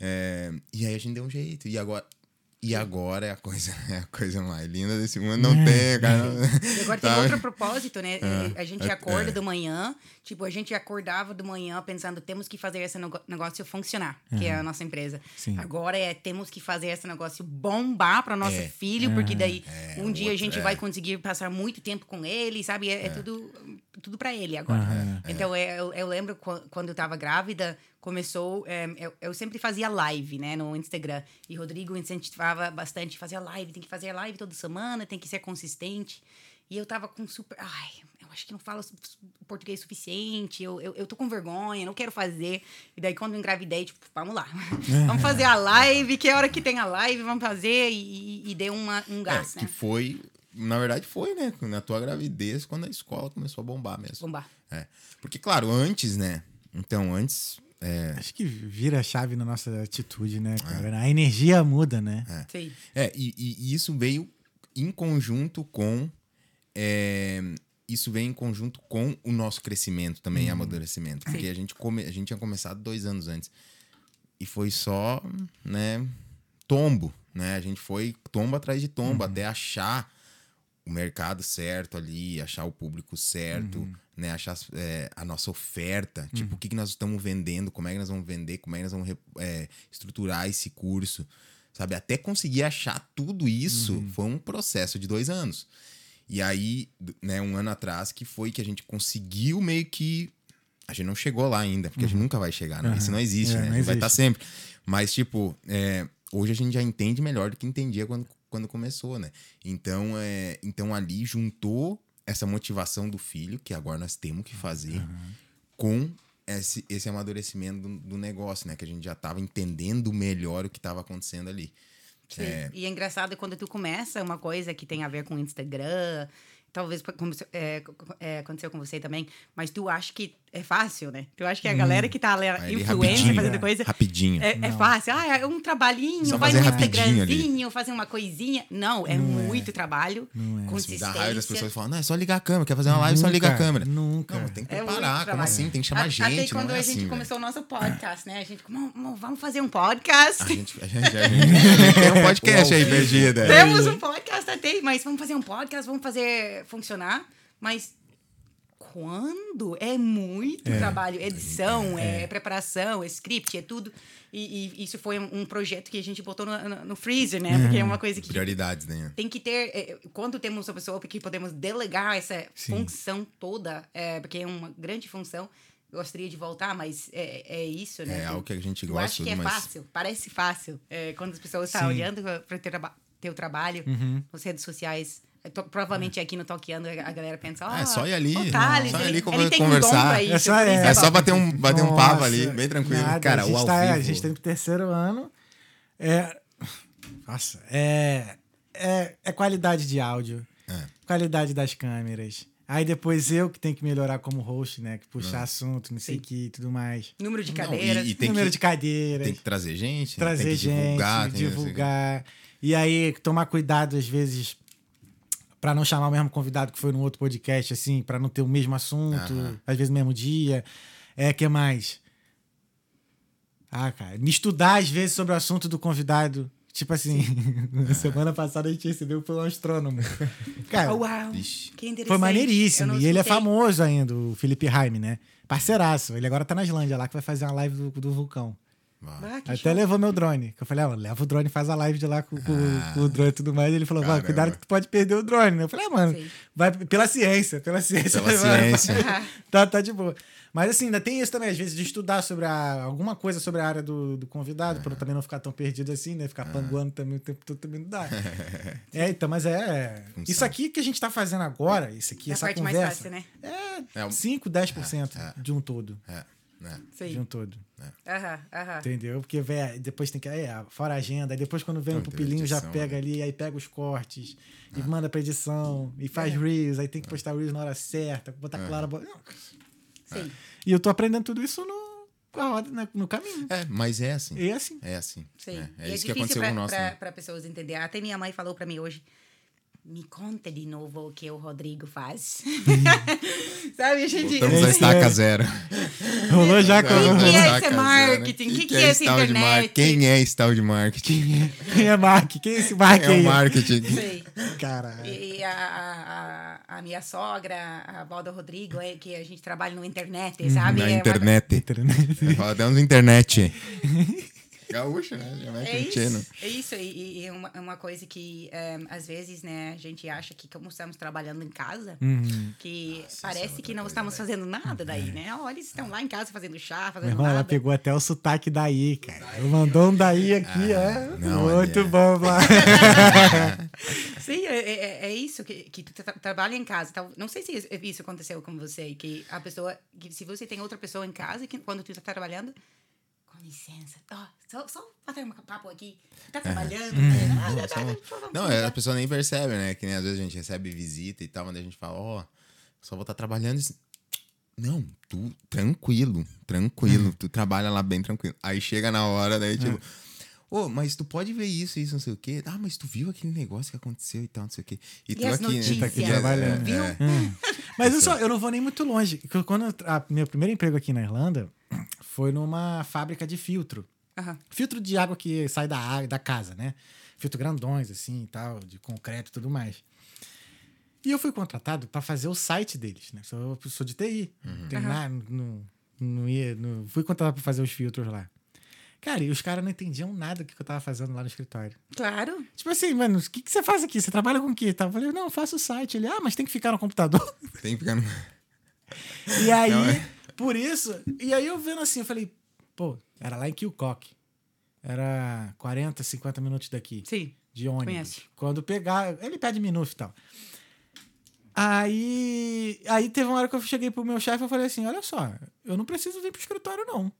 É, e aí a gente deu um jeito. E agora, E agora é a coisa, é a coisa mais linda desse mundo. Não tem, cara. E agora tem outro propósito, né? a gente é, acorda é. de manhã, tipo, a gente acordava de manhã pensando, temos que fazer esse negócio funcionar, que é a nossa empresa. Sim. Agora é, temos que fazer esse negócio bombar para nosso É. filho, porque daí É, um dia a outro, gente é. vai conseguir passar muito tempo com ele, sabe? É, é tudo, tudo para ele agora. Aham. Então, é, eu, eu lembro quan- quando eu tava grávida, começou. é, eu, eu sempre fazia live, né, no Instagram. E Rodrigo incentivava bastante fazer live, tem que fazer live toda semana, tem que ser consistente. E eu tava com super. Ai, eu acho que não falo português suficiente, eu, eu, eu tô com vergonha, não quero fazer. E daí, quando eu engravidei, tipo, vamos lá. vamos fazer a live, que é a hora que tem a live, vamos fazer. E, e, e deu uma, um É, gás, que né? foi, na verdade foi, né? Na tua gravidez, quando a escola começou a bombar mesmo. Bombar. É. Porque, claro, antes, né? Então, antes. é, Acho que vira a chave na nossa atitude, né, cara? A energia muda, né? Sim. É, e, e- isso veio em conjunto com. é, isso veio em conjunto com o nosso crescimento também, Uhum. amadurecimento. Porque a gente, come, a gente tinha começado dois anos antes. E foi só, né, tombo, né? A gente foi tombo atrás de tombo, Uhum. até achar o mercado certo ali, achar o público certo, Uhum. né? Achar é, a nossa oferta, tipo, o que, que nós estamos vendendo, como é que nós vamos vender, como é que nós vamos é, estruturar esse curso, sabe? Até conseguir achar tudo isso Uhum. foi um processo de dois anos. E aí, né, um ano atrás, que foi que a gente conseguiu meio que. A gente não chegou lá ainda, porque a gente nunca vai chegar, né? Isso não existe, É, né? não A gente vai existe. estar sempre. Mas, tipo, é, hoje a gente já entende melhor do que entendia quando, quando começou, né? Então, é, então ali juntou essa motivação do filho, que agora nós temos que fazer, com esse, esse amadurecimento do, do negócio, né? Que a gente já estava entendendo melhor o que estava acontecendo ali. Sim. É. E é engraçado quando tu começa uma coisa que tem a ver com Instagram, talvez como, é, é, aconteceu com você também, mas tu acha que é fácil, né? Tu acha que a galera que tá influencer, rapidinho, fazendo né? coisa, Rapidinho. é, é fácil. Ah, é um trabalhinho, Só vai no fazer rapidinho ali. Instagramzinho, fazer uma coisinha. Não, é muito trabalho, Não é. Consistência. dá raiva das pessoas falam, não, é só ligar a câmera, quer fazer uma live, só liga a Nunca, câmera. Nunca. Não, tem que É preparar, como assim? Tem que chamar A- gente, Até quando não é a gente assim, começou o nosso podcast, né? A gente, "Vamos- vamos fazer um podcast. A gente, a gente, a gente tem um podcast aí, perdida. Temos um podcast até, mas vamos fazer um podcast, vamos fazer funcionar. Mas quando? É muito trabalho. Edição, é, preparação, é script, é tudo. E, e isso foi um, projeto que a gente botou no, no- no freezer, né? Porque é uma coisa que Prioridades, né? tem que ter. é, quando temos uma pessoa que podemos delegar essa função toda, é, porque é uma grande função, gostaria de voltar, mas é, é isso, né? É algo que a gente Eu gosta, acho que é mas fácil, parece fácil. É, quando as pessoas estão Sim. olhando para o teu, teu trabalho nas redes sociais. É, to- provavelmente aqui no Toqueando a galera pensa, ó, É, só ir ali, o Thales, só ir ele, ali ele tem um dom conversar. pra isso. É é. é só bater um, bater um papo ali, bem tranquilo. nada, Cara, a o gente, ao tá, a gente tá no terceiro ano. É. Nossa, é. É, é qualidade de áudio, É. qualidade das câmeras. Aí depois eu que tenho que melhorar como host, né? Que puxar assunto, não sei o que e tudo mais. Número de Não, e- cadeiras. e tem Número que- de cadeiras. Tem que trazer gente, né? trazer tem que gente, divulgar. tem- divulgar. E aí, tomar cuidado, às vezes, pra não chamar o mesmo convidado que foi no outro podcast, assim, pra não ter o mesmo assunto, Aham. às vezes no mesmo dia. É, que mais? Ah, cara, me estudar, às vezes, sobre o assunto do convidado. Tipo assim, semana passada a gente recebeu foi um astrônomo. Cara, Oh, uau, que interessante. foi maneiríssimo. E ele é famoso ainda, o Felipe Jaime, né? Parceiraço. Ele agora tá na Islândia lá, que vai fazer uma live do, do vulcão. Ah, Até show. levou meu drone. Que eu falei, ah, mano, leva o drone e faz a live de lá com, com- com o drone e tudo mais. Ele falou, mano, cuidado que tu pode perder o drone. né? Eu falei, ah, mano, Sim. vai pela ciência, pela ciência. Pela vai- vai- ciência. tá, tá de boa. Mas assim, ainda tem isso também, às vezes, de estudar sobre a- alguma coisa sobre a área do, do convidado, pra eu também não ficar tão perdido assim, né? Ficar panguando também o tempo todo também não dá. é, então, mas é. Função. Isso aqui que a gente tá fazendo agora, isso aqui, É a essa parte mais conversa. fácil, né? É É um- 5, 10% É, é. de um todo. É, né? De um todo. Aham, aham. Entendeu? Porque véi, depois tem que. É, fora a agenda, aí depois quando vem Não, o pupilinho já edição, pega né? ali, aí pega os cortes e manda pra edição e faz Reels, aí tem que postar Reels na hora certa, botar clara. bo-. Sim. E eu tô aprendendo tudo isso no, né, no caminho. É, mas é assim. É assim. É assim. Sim. É, é E isso que difícil aconteceu pra, com o nosso. pra, né? pra pessoas entender. Até minha mãe falou pra mim hoje. Me conta de novo o que o Rodrigo faz. Sabe, a gente... Voltamos a Esse estaca é- zero. Rolou já com Quem que é esse zero. marketing? Que que é esse esse internet? Quem é esse tal de marketing? Quem é Mark? Quem é esse Mark Quem é o marketing? Sei. Caralho. E a, a, a, minha sogra, a avó do Rodrigo, é que a gente trabalha na internet, sabe? Na É uma- internet. Fala, Damos internet. Gaúcha, né? Já vai É curtindo. isso, é isso. E, e é uma, é uma coisa que, eh, às vezes, né, a gente acha que, como estamos trabalhando em casa, Uhum. que parece que não estamos fazendo nada daí, né? Olha, eles estão lá em casa fazendo chá, Meu fazendo irmão, ela nada. pegou até o sotaque daí, cara. Eu mandou um daí aqui, é. não, Muito é. bom, lá. Sim, é, é, é isso, que, que tu tra- trabalha em casa. Tal. Não sei se isso- aconteceu com você, que a pessoa, que se você tem outra pessoa em casa, que quando tu está trabalhando, licença, ó, só, só bater um papo aqui, tá trabalhando, né? Ah, Não, tá, só- tá, tá, tá, Não, tá. é, a pessoa nem percebe, né? Que nem às vezes a gente recebe visita e tal, mas a gente fala, ó, só vou estar trabalhando. isso- Não, tu, tranquilo, tranquilo, tu trabalha lá bem tranquilo. Aí chega na hora, daí tipo, ô, mas tu pode ver isso, isso, não sei o quê. Ah, mas tu viu aquele negócio que aconteceu e tal, não sei o quê. E, tu as aqui, né? notícias, tá aqui É, trabalhando. viu? é. Mas eu, só, eu não vou nem muito longe. que Quando eu a, meu primeiro emprego aqui na Irlanda foi numa fábrica de filtro. Aham. Filtro de água que sai da, água, da casa, né? Filtro grandões, assim, e tal, de concreto e tudo mais. E eu fui contratado para fazer o site deles, né? Sou pessoa de TI. Não tem Aham. nada, não, não ia, não, fui contratado para fazer os filtros lá. Cara, e os caras não entendiam nada do que eu tava fazendo lá no escritório. Claro. Tipo assim, mano, o que, que você faz aqui? Você trabalha com o quê? Eu falei, não, eu faço o site. Ele, ah, mas tem que ficar no computador. Tem que ficar no... E aí, Não, é. Por isso, e aí eu vendo assim, eu falei, pô, era lá em Kilcock. Era 40, 50 minutos daqui, Sim. de ônibus. Conheço. Quando pegar, ele pede minuto e tal. Aí, aí teve uma hora que eu cheguei pro meu chefe e falei assim, olha só, eu não preciso vir pro escritório não.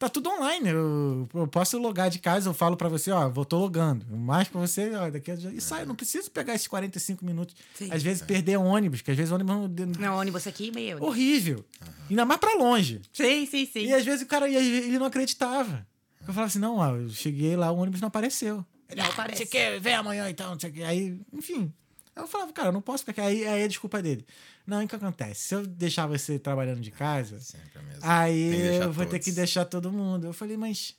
Tá tudo online, eu, eu posso logar de casa, eu falo pra você, ó, vou tô logando. Mais pra você, ó, daqui a. E sai, eu não preciso pegar esses 45 minutos. Sim. Às vezes perder ônibus, que às vezes o ônibus não- Não, ônibus aqui, meu. horrível. Ainda mais pra longe. Sim, sim, sim. E às vezes o cara ele não acreditava. Eu falava assim: não, ó, eu cheguei lá, o ônibus não apareceu. Ele, Não ah, aparece. Você quer ver amanhã então? Aí, enfim. Eu falava, cara, eu não posso ficar aqui. Aí, aí é desculpa dele. Não, o que acontece? Se eu deixar você trabalhando de casa, aí eu vou ter todos. que deixar todo mundo. Eu falei, mas.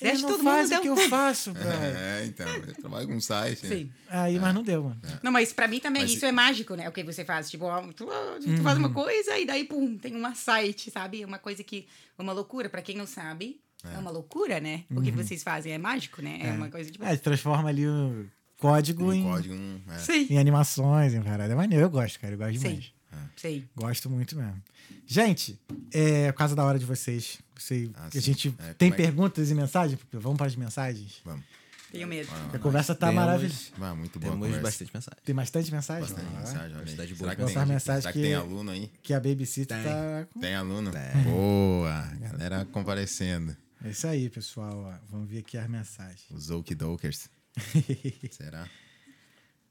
Ele Deixa não todo faz mundo, o que então. eu faço, velho. É, então, eu trabalho com site. né? Sim. Aí, mas não deu, mano. Não, mas pra mim também Mas isso é mágico, né? O que você faz. Tipo, ó, tu, tu faz Uhum. uma coisa e daí, pum, tem uma site, sabe? Uma coisa que. Uma loucura. Pra quem não sabe, é, uma loucura, né? O que vocês fazem é mágico, né? É, uma coisa tipo. Uhum. É, transforma ali o código Um em, código, um, é. Sim. em animações, em parada. É maneiro, eu gosto, cara. Eu gosto Sim. demais. Sim. Gosto muito mesmo. Gente, é por causa da hora de vocês. Você, Ah, a gente É, tem é que- perguntas e mensagens? Vamos para as mensagens? Vamos. Tenho medo. a conversa tá Temos- maravilhosa. Ah, muito boa Temos bastante mensagem. Tem bastante mensagem? Bastante Ó, mensagem, Será que tem, mensagem será que que- tem aluno aí? Que a Babysitter Tem. tá. com- Tem aluno? É. Boa! Galera comparecendo. É isso aí, pessoal. ó. Vamos ver aqui as mensagens. Os Okidokers. Será?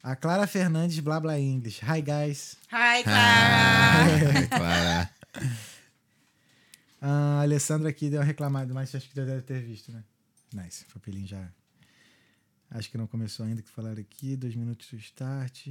a Clara Fernandes, blá blá English. Hi, guys. Hi, Clara! É, Clara. A Alessandra aqui deu uma reclamada, mas acho que já deve ter visto, né? Nice. O papelinho já. Acho que não começou ainda que falaram aqui. Dois minutos do start.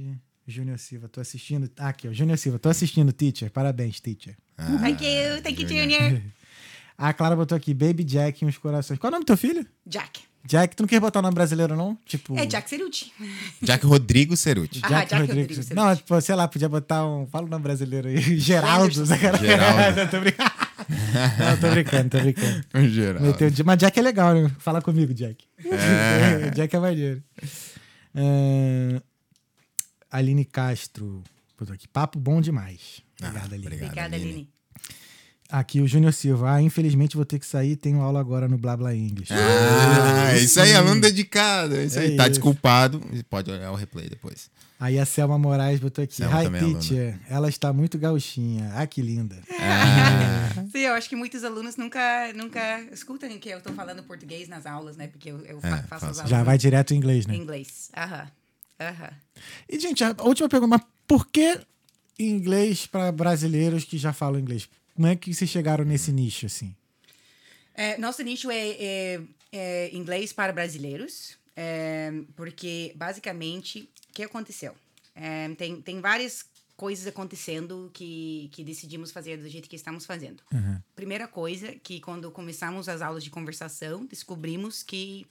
Júnior Silva, tô assistindo. Ah, aqui, ó. Júnior Silva, tô assistindo, teacher. Parabéns, teacher. Thank you, thank you, Junior. A Clara botou aqui, Baby Jack e uns corações. Qual é o nome do teu filho? Jack. Jack, tu não quer botar o nome brasileiro, não? Tipo. É Jack Ceruti. Jack Rodrigo Ceruti. Ah, Jack Rodrigues, Ceruti. Não, tipo, sei lá, podia botar um. Fala o nome brasileiro aí. Geraldo. Sacanagem. Geraldo. não, tô brincando. Não, tô brincando, tô brincando. Em geral. Meteu Mas Jack é legal, né? Fala comigo, Jack. É. Jack é maneiro. Ah, Aline Castro. botou aqui, papo bom demais. Obrigado, Aline. obrigado. Obrigada, Aline. Aline. Aqui o Júnior Silva. Ah, infelizmente vou ter que sair. Tenho aula agora no Blá Blá English. Ah, é isso aí, aluno dedicado. É isso É aí. Tá isso. desculpado. Pode olhar o replay depois. Aí a Selma Moraes botou aqui. Selma Hi, é teacher. Ela está muito gauchinha. Ah, que linda. Sim, eu acho que muitos alunos nunca, nunca escutam que eu tô falando português nas aulas, né? Porque eu, eu fa- É, faço as faço. aulas Já vai direto em inglês, em né? inglês. Aham. Aham. E, gente, a última pergunta. Mas por que inglês para brasileiros que já falam inglês? Como é que vocês chegaram nesse nicho, assim? É, nosso nicho é, é- é inglês para brasileiros, é, porque basicamente que aconteceu? É, tem, tem várias coisas acontecendo que, que decidimos fazer do jeito que estamos fazendo. Primeira coisa, que quando começamos as aulas de conversação, descobrimos que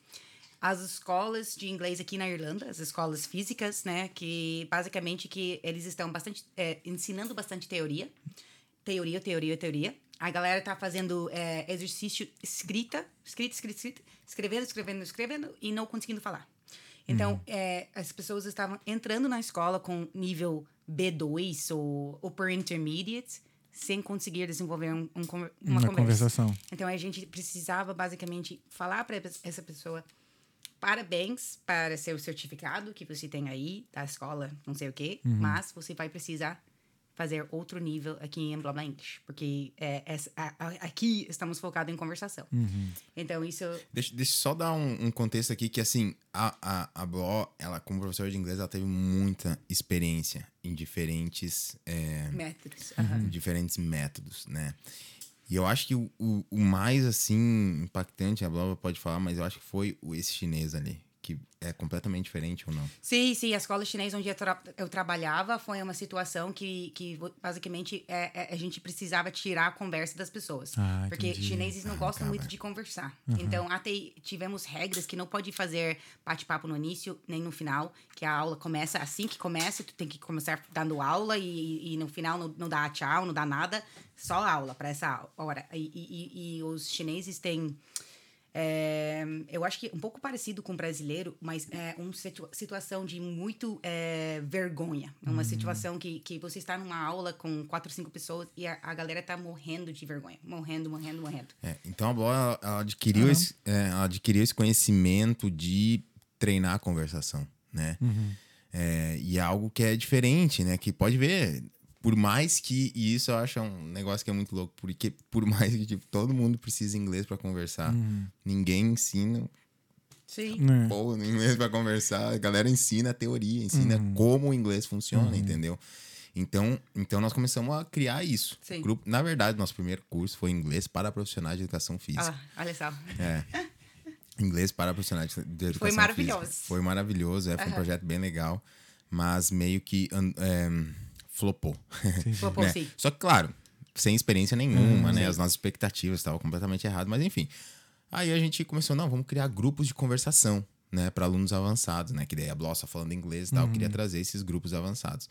as escolas de inglês aqui na Irlanda, as escolas físicas, né, que basicamente que eles estão bastante é, ensinando bastante teoria, teoria, teoria, teoria. A galera tá fazendo é, exercício escrita, escrita, escrita, escrita, escrevendo, escrevendo, escrevendo e não conseguindo falar. Então, é, as pessoas estavam entrando na escola com nível B2 ou Upper Intermediate sem conseguir desenvolver um, um uma, Uma conversa. conversação. Então, a gente precisava basicamente falar para essa pessoa parabéns para seu certificado que você tem aí da escola, não sei o quê, mas você vai precisar fazer outro nível aqui em Blá Blá English, porque é, a- a- aqui estamos focados em conversação. Então, isso... Deixa, deixa eu só dar um, um contexto aqui que, assim, a, a, a Blo, ela, como professora de inglês, ela teve muita experiência em diferentes, é, Métodos. Uhum. diferentes métodos, né? E eu acho que o, o, o mais, assim, impactante, a Blo pode falar, mas eu acho que foi o, esse chinês ali, que é completamente diferente ou não? Sim, sim, a escola chinesa onde eu, tra- eu trabalhava foi uma situação que, que basicamente é, é- a gente precisava tirar a conversa das pessoas. Ah, porque entendi. chineses não gostam Arrancava. muito de conversar. Então, até tivemos regras que não pode fazer bate-papo no início nem no final, que a aula começa assim que começa, tu tem que começar dando aula e, e no final não, não dá tchau, não dá nada, só aula para essa hora. E- e- e os chineses têm é, eu acho que um pouco parecido com o brasileiro, mas é uma situa- situação de muito é, vergonha. É uma situação que, que você está numa aula com quatro, cinco pessoas e a, a galera tá morrendo de vergonha. Morrendo, morrendo, morrendo. É, então a Blo, ela, ela adquiriu esse, é, ela adquiriu esse conhecimento de treinar a conversação, né? É, e é algo que é diferente, né? Que pode ver, por mais que. E isso eu acho um negócio que é muito louco, porque por mais que tipo, todo mundo precisa inglês para conversar, ninguém ensina Sim. É. pô, inglês para conversar. A galera ensina a teoria, ensina como o inglês funciona, entendeu? Então, então nós começamos a criar isso. Sim. Grupo, na verdade, nosso primeiro curso foi inglês para profissionais de educação física. Ah, olha só. É. Inglês para profissionais de educação maravilhoso. física. Foi maravilhoso, é, foi um projeto bem legal, mas meio que an- é, flopou. Flopou, né? sim. Só que, claro, sem experiência nenhuma, né? As nossas expectativas estavam completamente erradas, mas enfim. Aí a gente começou, não, vamos criar grupos de conversação, né, para alunos avançados, né? Que daí a Blossa falando inglês e tal, eu queria trazer esses grupos avançados.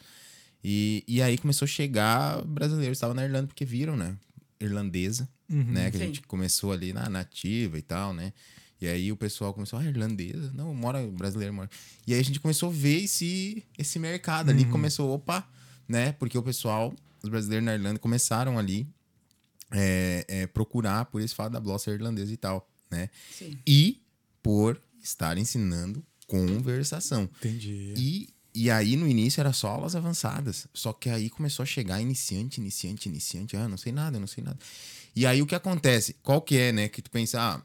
E, e aí começou a chegar brasileiros, estavam na Irlanda porque viram, né? Irlandesa, né? Que a Sim. gente começou ali na nativa e tal, né? E aí o pessoal começou, ah, irlandesa? Não, mora, brasileiro mora. E aí a gente começou a ver esse, esse mercado ali, começou, opa, né? Porque o pessoal, os brasileiros na Irlanda começaram ali é, é, procurar por esse fato da Blosser irlandesa e tal, né? Sim. E por estar ensinando conversação. Entendi. E, e aí, no início, era só aulas avançadas. Só que aí começou a chegar iniciante, iniciante, iniciante. Ah, não sei nada, não sei nada. E aí, o que acontece? Qual que é, né? Que tu pensa, ah,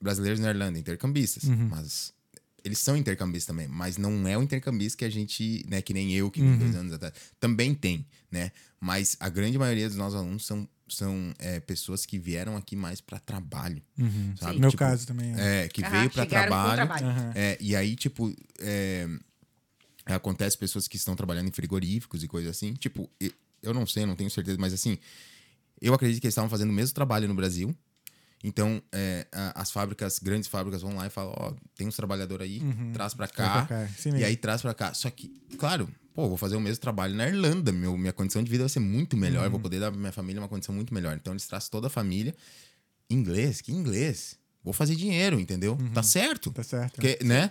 brasileiros na Irlanda, intercambistas. Mas eles são intercambistas também. Mas não é o intercambista que a gente, né? Que nem eu, que vim dois anos atrás. Também tem, né? Mas a grande maioria dos nossos alunos são, são é, pessoas que vieram aqui mais para trabalho. Sabe? No meu Tipo, caso também. É. É, que Ah, veio para trabalho. trabalho. É, e aí, tipo, é, acontece pessoas que estão trabalhando em frigoríficos e coisas assim. Tipo, e- eu não sei, eu não tenho certeza, mas assim, eu acredito que eles estavam fazendo o mesmo trabalho no Brasil. Então, é, as fábricas, grandes fábricas vão lá e falam, ó, tem uns trabalhadores aí, traz pra cá. Pra cá, sim e mesmo. aí traz pra cá. Só que, claro, pô, vou fazer o mesmo trabalho na Irlanda. Meu, minha condição de vida vai ser muito melhor. Uhum. Vou poder dar pra minha família uma condição muito melhor. Então, eles trazem toda a família. Inglês? Que inglês? Vou fazer dinheiro, entendeu? Tá certo. Tá certo. Porque, né?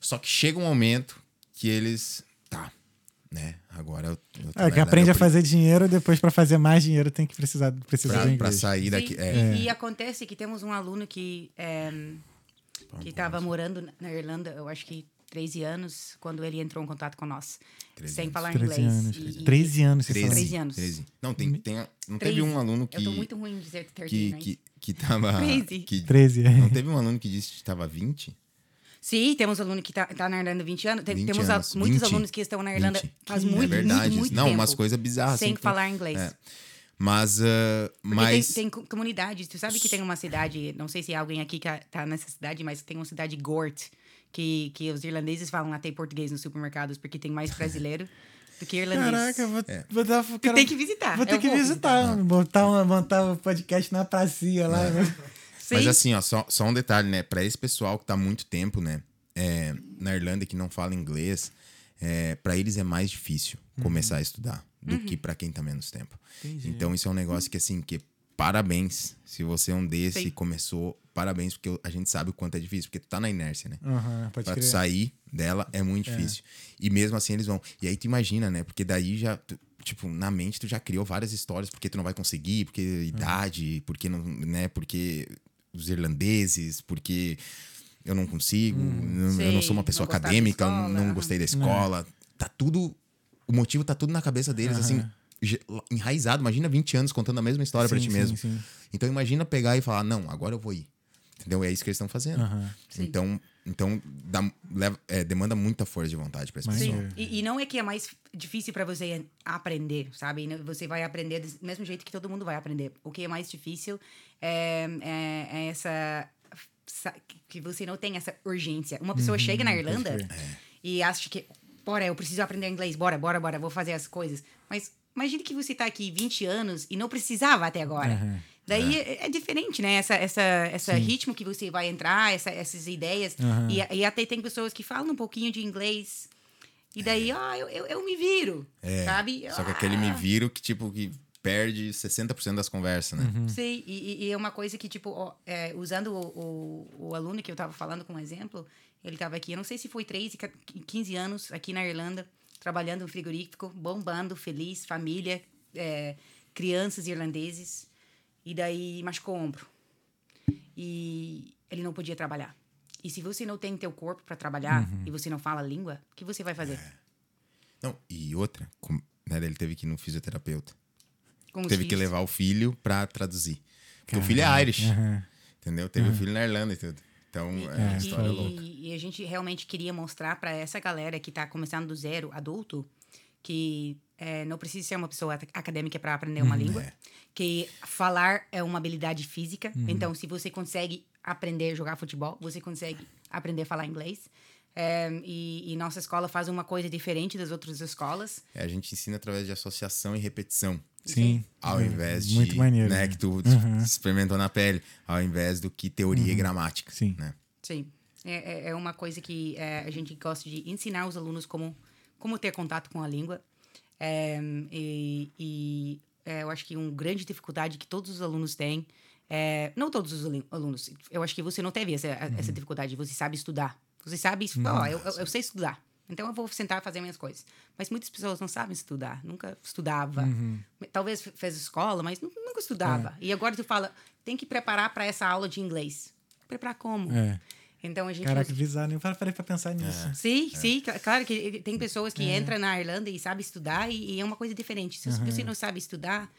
Só que chega um momento que eles. Tá, né? Agora eu. eu tô É, que aprende eu a fazer dinheiro, depois pra fazer mais dinheiro tem que precisar, precisar Pra, do pra sair daqui. Sim, É, E, e acontece que temos um aluno que é, que estava morando na- Irlanda, eu acho que 13 anos, quando ele entrou em contato com nós. 13 sem anos. falar 13 inglês. anos. E- e- 13 anos, você 13, falou. 13 anos. 13. Não, tem, tem, não 13. teve um aluno que. Eu tô muito ruim em dizer 13, que, né? que, que tava. Crazy. Que, 13. não teve um aluno que disse que tava 20? Sim, temos aluno que tá, tá na Irlanda há 20 anos. Tem- 20 temos a- anos. muitos 20. alunos que estão na Irlanda 20. faz É muito, verdade. muito, muito Não, tempo. umas coisas bizarras. Sem assim, falar inglês. É. Mas. Porque mas. tem, tem co- comunidades. Tu sabe que tem uma cidade, não sei se é alguém aqui que tá nessa cidade, mas tem uma cidade Gort, que, que os irlandeses falam até português nos supermercados porque tem mais brasileiro do que irlandês. Caraca, vou, É. vou dar. Tu quero- tem que visitar. Vou ter eu que vou visitar. Botar, uma, montar o podcast na pracinha lá. Né? Mas Sim. assim, ó, só, só um detalhe, né? Pra esse pessoal que tá há muito tempo, né? é, na Irlanda que não fala inglês, é, para eles é mais difícil começar a estudar do que pra quem tá menos tempo. Entendi. Então isso é um negócio que assim, que parabéns. Se você é um desse Sim. e começou, parabéns, porque a gente sabe o quanto é difícil, porque tu tá na inércia, né? Pode Pra tu crer. sair dela é muito difícil. E mesmo assim eles vão. E aí tu imagina, né? Porque daí já. tu- tipo, na mente tu já criou várias histórias porque tu não vai conseguir, porque idade, porque não, né? Porque os irlandeses, porque eu não consigo, eu, eu não Sim, sou uma pessoa não acadêmica, escola, não aham. gostei da escola. Tá tudo. O motivo tá tudo na cabeça deles, assim, ge- enraizado. Imagina 20 anos contando a mesma história pra Sim, ti sim, mesmo. sim. Então imagina pegar e falar, não, agora eu vou ir. Entendeu? É isso que eles estão fazendo. Sim. Então, então dá- leva- é, demanda muita força de vontade pra esse Mas- pessoal. Sim, e, e não é que é mais difícil para você aprender, sabe? Você vai aprender do mesmo jeito que todo mundo vai aprender. O que é mais difícil é, é- é essa sa- que você não tem essa urgência. Uma pessoa chega na Irlanda crer. e acha que, bora, eu preciso aprender inglês, bora, bora, bora, vou fazer as coisas. Mas imagine que você tá aqui 20 anos e não precisava até agora. Aham. Daí é. é diferente, né? Essa, essa, essa ritmo que você vai entrar, essa, essas ideias. Aham. E, e até tem pessoas que falam um pouquinho de inglês. E daí, ah, eu, eu, eu me viro, sabe? É. Só que aquele me Ah, viro que, tipo, que perde 60% das conversas, né? Sei, e, e- e é uma coisa que, tipo, ó, é, usando o, o, o aluno que eu tava falando como exemplo, ele tava aqui, eu não sei se foi 13, 15 anos aqui na Irlanda, trabalhando no frigorífico, bombando, feliz, família, é, crianças irlandeses, e daí machucou o ombro. E ele não podia trabalhar. E se você não tem teu corpo para trabalhar e você não fala a língua, o que você vai fazer? Não, e outra, com- né, ele teve que ir no fisioterapeuta. Com teve que filhos? levar o filho pra traduzir. Porque o filho é Irish, Aham. entendeu? Teve o filho na Irlanda e tudo. Então, é uma E- história e, louca. e a gente realmente queria mostrar para essa galera que está começando do zero, adulto, que é, não precisa ser uma pessoa ac- acadêmica para aprender uma língua, é. que falar é uma habilidade física. Então, se você consegue aprender a jogar futebol, você consegue aprender a falar inglês. É, e, e nossa escola faz uma coisa diferente das outras escolas. É, a gente ensina através de associação e repetição. Sim. Ao invés de. Muito maneiro, Né, né? que tu experimentou na pele. Ao invés do que teoria e gramática. Sim. Né? Sim. É, é- é uma coisa que é, a gente gosta de ensinar os alunos como, como ter contato com a língua. É, e e, é, eu acho que uma grande dificuldade que todos os alunos têm, é, não todos os alu- alunos, eu acho que você não teve essa, essa dificuldade, você sabe estudar. Você sabe, ó, eu, eu, eu sei estudar. Então eu vou sentar e fazer minhas coisas. Mas muitas pessoas não sabem estudar, nunca estudava. Talvez fe- fez escola, mas nu- nunca estudava. E agora tu fala, tem que preparar para essa aula de inglês. Preparar como? É. Então a gente. Caraca, bizarro. Nem parei pra pensar nisso. Sim, sim, cl- claro que tem pessoas que entram na Irlanda e sabem estudar e, e é uma coisa diferente. Se você não sabe estudar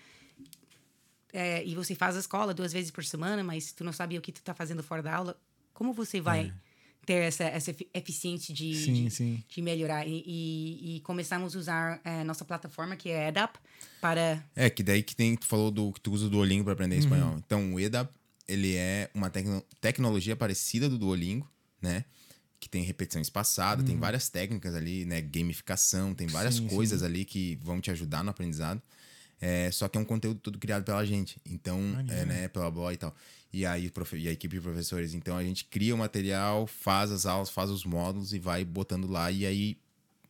é, e você faz a escola duas vezes por semana, mas tu não sabe o que tu tá fazendo fora da aula, como você vai ter essa, essa efi- eficiência de, Sim, de, sim. de melhorar? E, e- e começamos a usar é, nossa plataforma, que é EdUp, para... É, que daí que tem, tu falou do que tu usa o Duolingo para aprender espanhol. Então, o EDA, ele é uma tecno- tecnologia parecida do Duolingo, né? Que tem repetição espaçada, tem várias técnicas ali, né? Gamificação, tem várias Sim, coisas ali que vão te ajudar no aprendizado. É, só que é um conteúdo tudo criado pela gente. Então, é, né, pela Boy e tal. E aí, e a equipe de professores. Então, a gente cria o material, faz as aulas, faz os módulos e vai botando lá. E aí,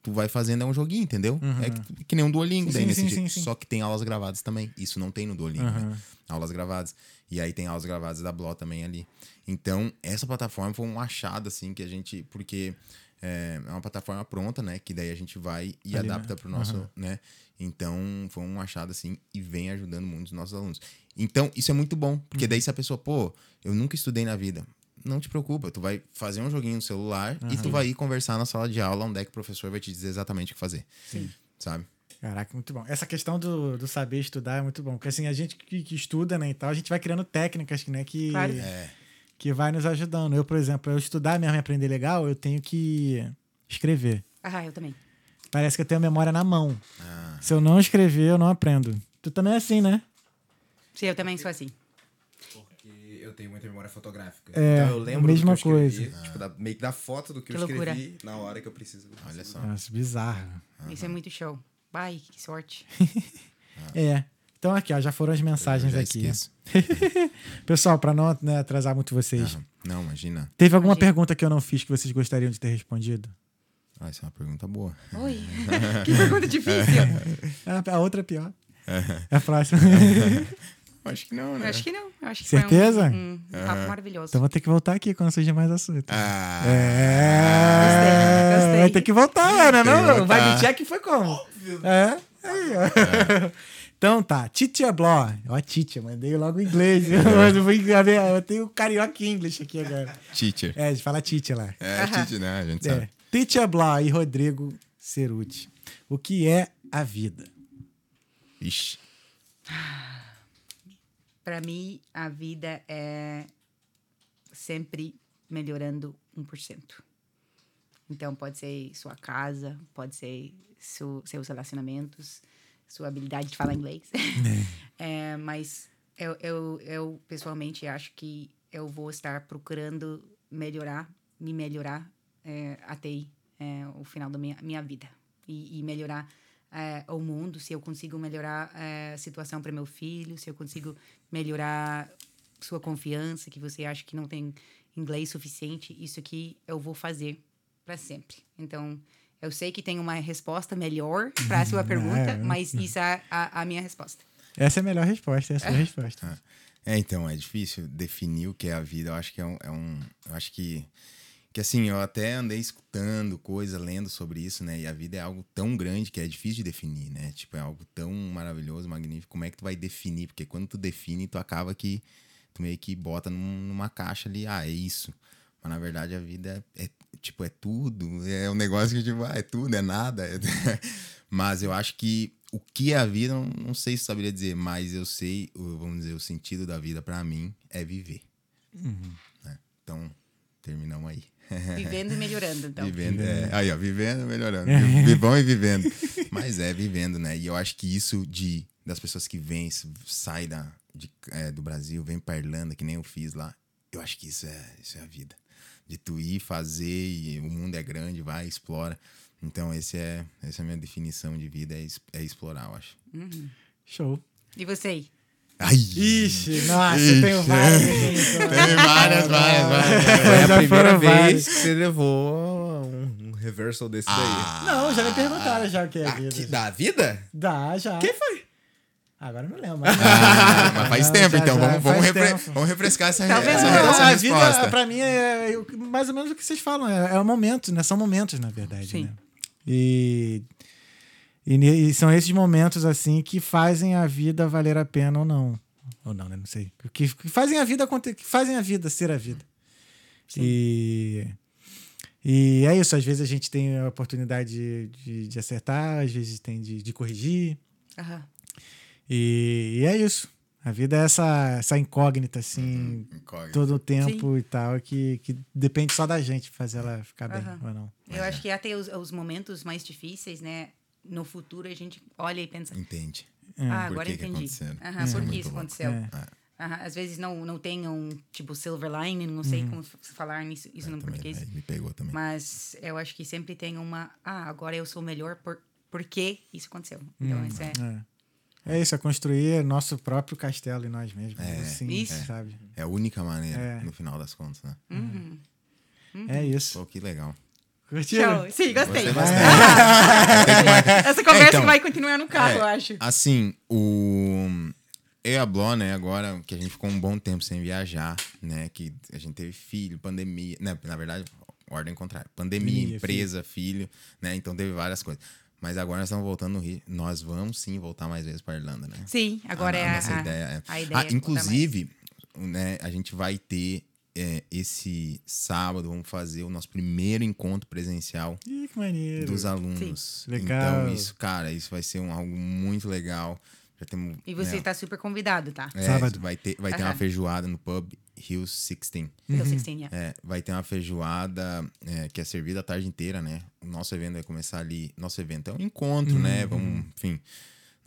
tu vai fazendo, é um joguinho, entendeu? É que, que nem um Duolingo, daí Sim, nesse sim, sim, sim. Só que tem aulas gravadas também. Isso não tem no Duolingo, né? Aulas gravadas. E aí tem aulas gravadas da Bló também ali. Então, essa plataforma foi um achado, assim, que a gente... Porque é, é uma plataforma pronta, né? Que daí a gente vai e Ali, adapta né? pro nosso, né? Então, foi um achado, assim, e vem ajudando muito os nossos alunos. Então, isso é muito bom. Porque Uhum. daí se a pessoa, pô, eu nunca estudei na vida. Não te preocupa, tu vai fazer um joguinho no celular e tu vai ir conversar na sala de aula onde é que o professor vai te dizer exatamente o que fazer. Sim. Sabe? Caraca, muito bom. Essa questão do, do saber estudar é muito bom. Porque assim, a gente que, que estuda, né, e tal, a gente vai criando técnicas, né, que, Claro. que vai nos ajudando. Eu, por exemplo, eu estudar mesmo e aprender legal, eu tenho que escrever. Ah, eu também. Parece que eu tenho a memória na mão. Ah. Se eu não escrever, eu não aprendo. Tu também é assim, né? Sim, eu também sou assim. Tenho muita memória fotográfica. É, então eu lembro mesma do que eu escrevi, coisa. Tipo, da, meio que da foto do que, Que eu loucura. escrevi na hora que eu preciso. Olha só. Nossa, bizarro. Isso é muito show. Vai, que sorte. É. Então aqui, ó, já foram as mensagens Eu já aqui. Pessoal, para não né, atrasar muito vocês. Aham. Não, imagina. Teve alguma Imagina. pergunta que eu não fiz que vocês gostariam de ter respondido? Ah, essa é uma pergunta boa. Oi. que pergunta difícil. A, a outra é pior. É a próxima. Acho que não, Eu né? acho que não. Acho que Certeza? Foi um, um papo maravilhoso. então vou ter que voltar aqui quando surgir mais assunto. Ah, É. Gostei, gostei. Vai ter que voltar, né? Não, voltar. vai me check foi como? É. Aí, ó. Então tá, Titia Bló. Ó, Titia, mandei logo em inglês. Eu, enganar- eu tenho carioca English aqui agora. teacher. É, de falar Titia lá. É, teacher, né? A gente É. sabe. Titia Bló e Rodrigo Ceruti. O que é a vida? Ixi. Para mim, a vida é sempre melhorando 1%. Então, pode ser sua casa, pode ser seu- seus relacionamentos, sua habilidade de falar inglês. É, mas eu, eu, eu, pessoalmente, acho que eu vou estar procurando melhorar, me melhorar é, até é, o final da minha, minha vida. E, e melhorar é, o mundo, se eu consigo melhorar é, a situação para meu filho, se eu consigo melhorar sua confiança, que você acha que não tem inglês suficiente, isso aqui eu vou fazer para sempre. Então, eu sei que tem uma resposta melhor para a sua pergunta, é. mas isso é a, a minha resposta. Essa é a melhor resposta, essa é a sua resposta. É, então, é difícil definir o que é a vida. Eu acho que é um. é um- eu acho que. Que assim, eu até andei escutando coisa, lendo sobre isso, né? E a vida é algo tão grande que é difícil de definir, né? Tipo, é algo tão maravilhoso, magnífico. Como é que tu vai definir? Porque quando tu define, tu acaba que. Tu meio que bota num- numa caixa ali, ah, é isso. Mas na verdade a vida é, é, tipo, é tudo. É um negócio que, tipo, ah, é tudo, é nada. é- Mas eu acho que o que é a vida, não, não sei se saberia dizer, mas eu sei, vamos dizer, o sentido da vida pra mim é viver. né? Então, terminamos aí. Vivendo e melhorando, então. Vivendo, é, aí, ó, vivendo, melhorando. Vi- Vivão e vivendo. Mas é vivendo, né? E eu acho que isso de das pessoas que vêm, s- sai da, de, é, do Brasil, vem pra Irlanda, que nem eu fiz lá. Eu acho que isso é, isso é a vida. De tu ir fazer e o mundo é grande, vai, explora. Então, esse é, essa é a minha definição de vida, é, é explorar, eu acho. Show. E você aí? Ai! Ixi, nossa, Ixi. eu tenho várias definições. Tem várias, várias, várias. Foi a primeira vez várias. que você levou um, um reversal desse Ah, Não, já me perguntaram já o que é a daí. vida. Aqui, da vida? Dá, já. Quem foi? Agora não lembro. Ah, mas faz Não, tempo, já, então. já, vamos, vamos, refre- tempo. vamos refrescar essa, Talvez essa, não. essa a resposta. vida, pra mim, é, é mais ou menos o que vocês falam. É, é o momento, né? São momentos, na verdade. Sim. Né? E, e, e são esses momentos, assim, que fazem a vida valer a pena ou não. Ou não, né? Não sei. Que, que fazem a vida acontecer, que fazem a vida ser a vida. E, e é isso. Às vezes a gente tem a oportunidade de, de, de acertar, às vezes tem de, de corrigir. Aham. E, e é isso. A vida é essa, essa incógnita, assim, Incógnito. todo o tempo e tal, que, que depende só da gente fazer ela ficar bem Aham. ou não. Eu acho que até os, os momentos mais difíceis, né? No futuro a gente olha e pensa, Entende. ah, Por agora que que entendi. Aham, Isso é por que isso louco. aconteceu? É. Aham, Às vezes não, não tem um, tipo, silver lining, não sei como f- falar nisso, isso no Também, português. aí me pegou também. Mas eu acho que sempre tem uma, ah, agora eu sou melhor por, por que isso aconteceu. Então, isso é... É. é isso, é construir nosso próprio castelo em nós mesmos. É, assim, isso. sabe? É a única maneira, É. no final das contas, né? Uhum. É isso. Pô, que legal. Curtiram? Show. Sim, gostei. Gostei bastante. Essa conversa É, então, que vai continuar no carro, é, eu acho. Assim, o. Eu e a Bló, né, agora que a gente ficou um bom tempo sem viajar, né? Que a gente teve filho, pandemia. Né, na verdade, ordem contrária. Pandemia, empresa, filho. né? Então teve várias coisas. Mas agora nós estamos voltando no Rio. Nós vamos sim voltar mais vezes para Irlanda, né? Sim, agora a, é a a, nossa a- ideia. É. a ideia Ah, é voltar inclusive, né, a gente vai ter é, esse sábado, vamos fazer o nosso primeiro encontro presencial Ih, que maneiro. dos alunos. Sim. Legal. Então, isso, cara, isso vai ser um, algo muito legal. Já temos. E você né, está super convidado, tá? é, Sábado. Vai ter, vai ter uma feijoada no pub Hills 16. Eu sei que sim, é. É, vai ter uma feijoada é, que é servida a tarde inteira, né? O nosso evento vai começar ali. Nosso evento é um encontro, né? Vamos, enfim.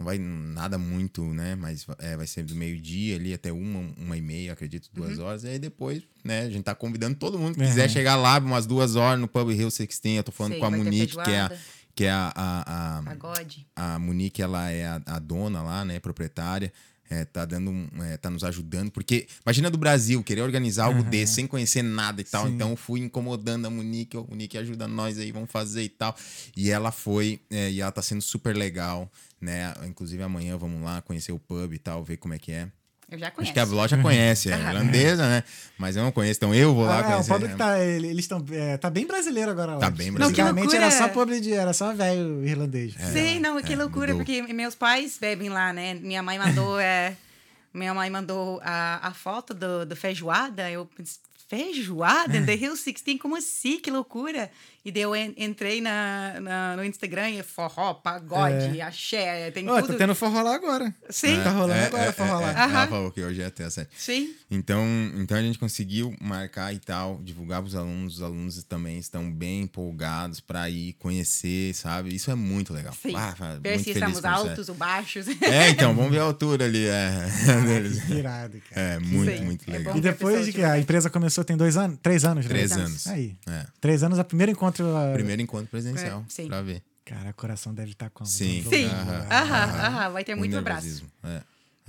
Não vai nada muito, né? Mas é, vai ser do meio-dia ali até uma, uma e meia, acredito, duas Uhum. horas. E aí depois, né, a gente tá convidando todo mundo que É. quiser chegar lá umas duas horas no Pub Hill 16. Eu tô falando Sei, com a Monique, que é a, que é a, a, a, Pagode. a Monique, ela é a, a dona lá, né? Proprietária. É, tá dando um- é, tá nos ajudando, porque imagina do Brasil querer organizar algo desse sem conhecer nada e tal. Sim. Então eu fui incomodando a Monique, ô Monique ajuda nós aí, vamos fazer e tal. E ela foi, é, e ela tá sendo super legal, né? Inclusive amanhã vamos lá conhecer o pub e tal, ver como é que é. Eu já Acho conheço. que a Vló já conhece, é irlandesa, né? Mas eu não conheço, então eu vou lá Ah, é, o conhecer. público tá, ele- eles estão, é, tá bem brasileiro agora lá. Tá bem Não, que Antigamente era só pobre de, era só velho irlandês. Sim, não, que é, loucura, mudou. porque meus pais bebem lá, né? Minha mãe mandou, é, minha mãe mandou a, a foto do, do feijoada. Eu pensei, feijoada? É. The Hill 16? Como assim? Que loucura! E daí eu en- entrei na, na- no Instagram e é forró, pagode, axé, tem Ó, tudo. tá tendo forró lá agora. Sim, Tá rolando É, agora é, forró é, lá. é. Ela falou que hoje é até sete. sim. Então, então a gente conseguiu marcar e tal, divulgar para os alunos. Os alunos também estão bem empolgados para ir conhecer, sabe? Isso é muito legal. Sim. Ah, muito Ver se feliz estamos isso, altos ou baixos. É. É, então, vamos ver a altura ali. É, deles. Que irado, cara. é muito, Sim, muito é legal. E depois de que a empresa começou, tem dois anos? Três anos, né? Três anos. anos. Aí. É. Três anos, a primeiro encontro. A- Primeiro encontro presencial, É, sim. pra ver. Cara, o coração deve estar como? Sim. Sim. Aham. Aham, aham, vai ter muito Um abraço. É.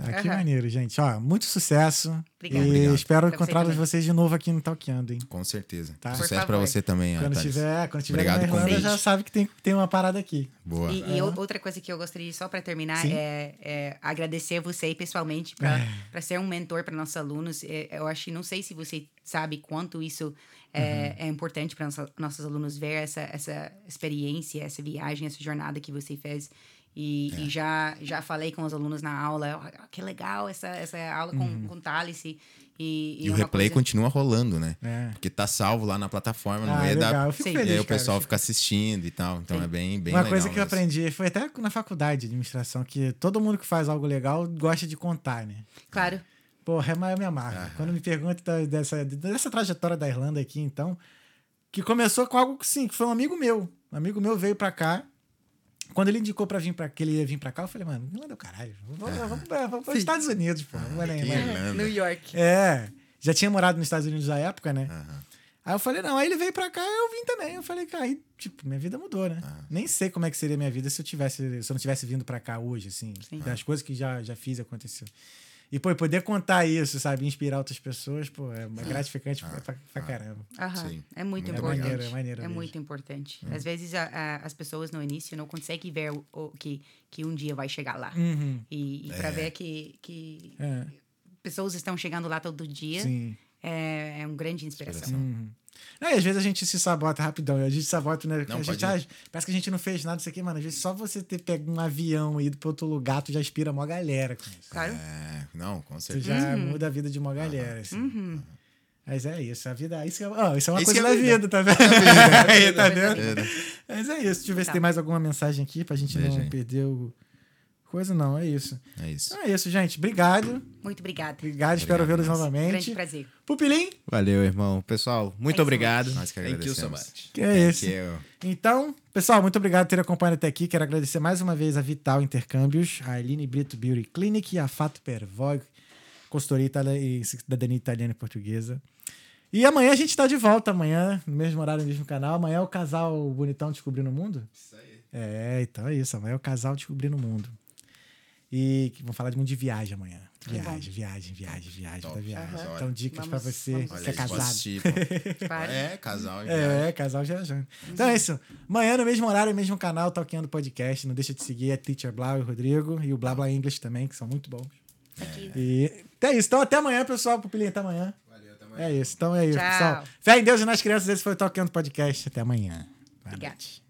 Ah, que Aham. maneiro, gente. Ó, muito sucesso. Obrigada. E Obrigado. espero encontrar vocês de novo aqui no Talkeando, hein? Com certeza. Tá. Sucesso favor. você também, Quando Thales. tiver, quando tiver Obrigado na Irlanda, já sabe que tem, tem uma parada aqui. Boa. E, e ou- outra coisa que eu gostaria, só para terminar, é, é agradecer você pessoalmente para ser um mentor para nossos alunos. É, eu acho que não sei se você sabe quanto isso é, é importante para nossos alunos ver essa, essa experiência, essa viagem, essa jornada que você fez. E, e já, já falei com os alunos na aula, "Ah, que legal essa, essa aula com, com Thales. E, e, E o é replay coisa- continua rolando, né? É. Porque tá salvo lá na plataforma, no Ah, meio legal. da. Eu fico Sim. feliz, E aí o pessoal fica assistindo e tal. Então é bem, bem Uma legal coisa que eu mesmo. aprendi foi até na faculdade de administração, que todo mundo que faz algo legal gosta de contar, né? Claro. Porra, é mais minha marca. Quando me perguntam dessa, dessa trajetória da Irlanda aqui, então, que começou com algo que, sim, que foi um amigo meu. Um amigo meu veio pra cá. Quando ele indicou pra vir para que ele ia vir pra cá, eu falei, mano, Irlanda é o caralho. Vamos, vamos, vamos, vamos para os Estados Unidos, pô. Vamos lá. Irlanda. New York. É, já tinha morado nos Estados Unidos na época, né? Aham. Aí eu falei, não, aí ele veio pra cá, eu vim também. Eu falei, cara, aí, tipo, minha vida mudou, né? Ah. Nem sei como é que seria minha vida se eu tivesse, se eu não tivesse vindo pra cá hoje, assim. Sim. Das coisas que já, já fiz e aconteceu. E, pô, poder contar isso, sabe? Inspirar outras pessoas, pô, é gratificante pra, pra- pra caramba. Aham, Sim. É muito Muito importante. maneiro, é maneiro É mesmo. muito importante. Às vezes a- a- as pessoas no início não conseguem ver o, o- que, que um dia vai chegar lá. Uhum. E, e para ver que, que É, pessoas estão chegando lá todo dia sim. é, é uma grande inspiração. Inspiração. Uhum. Aí, às vezes a gente se sabota rapidão. A gente sabota, né? Não, a gente, ah, parece que a gente não fez nada disso aqui, mano. Às vezes só você ter pego um avião e ido pra outro lugar, tu já inspira mó galera com isso. Claro? É, não, com Tu certeza. já muda a vida de uma galera, assim. Uhum. Mas é isso, a vida. Isso é, ó, isso é uma Isso coisa é da vida. vida, tá vendo? Aí, tá Coisa da vendo? Mas é isso. Deixa eu ver se Tá. tem mais alguma mensagem aqui pra gente não perder o. Coisa não, é isso. É isso. Então é isso, gente. Obrigado. Muito obrigada. Obrigado, espero vê-los novamente. Grande prazer. Pupilim, Valeu, irmão. Pessoal, muito Excellent. obrigado. Nós que Thank you so agradecemos. much. que é isso. Então, pessoal, muito obrigado por ter acompanhado até aqui. Quero agradecer mais uma vez a Vital Intercâmbios, a Eline Brito Beauty Clinic e a Fato Pervog, consultoria itali- e cidadania italiana e portuguesa. E amanhã a gente tá de volta, amanhã, no mesmo horário, no mesmo canal. Amanhã é o casal bonitão descobrindo o mundo. Isso aí. É, então é isso. Amanhã é o casal descobrindo o mundo. E que- vamos falar de mundo de viagem amanhã. Viagem, viagem, viagem, viagem, Top. viagem. Aham. Então, dicas pra Vamos- você que é casado. É, casal. É, casal viajando. Então é isso. Amanhã, no mesmo horário, no mesmo canal, Talkando Podcast. Não deixa de seguir a Teacher Blau e o Rodrigo. E o Blá Blá English também, que são muito bons. Aqui. E é isso. Então até amanhã, pessoal. Pupilinha, até amanhã. Valeu, até mais. É isso. Então é isso, Tchau. pessoal. Fé em Deus e nas crianças. Esse foi o Talkando Podcast. Até amanhã. Obrigada.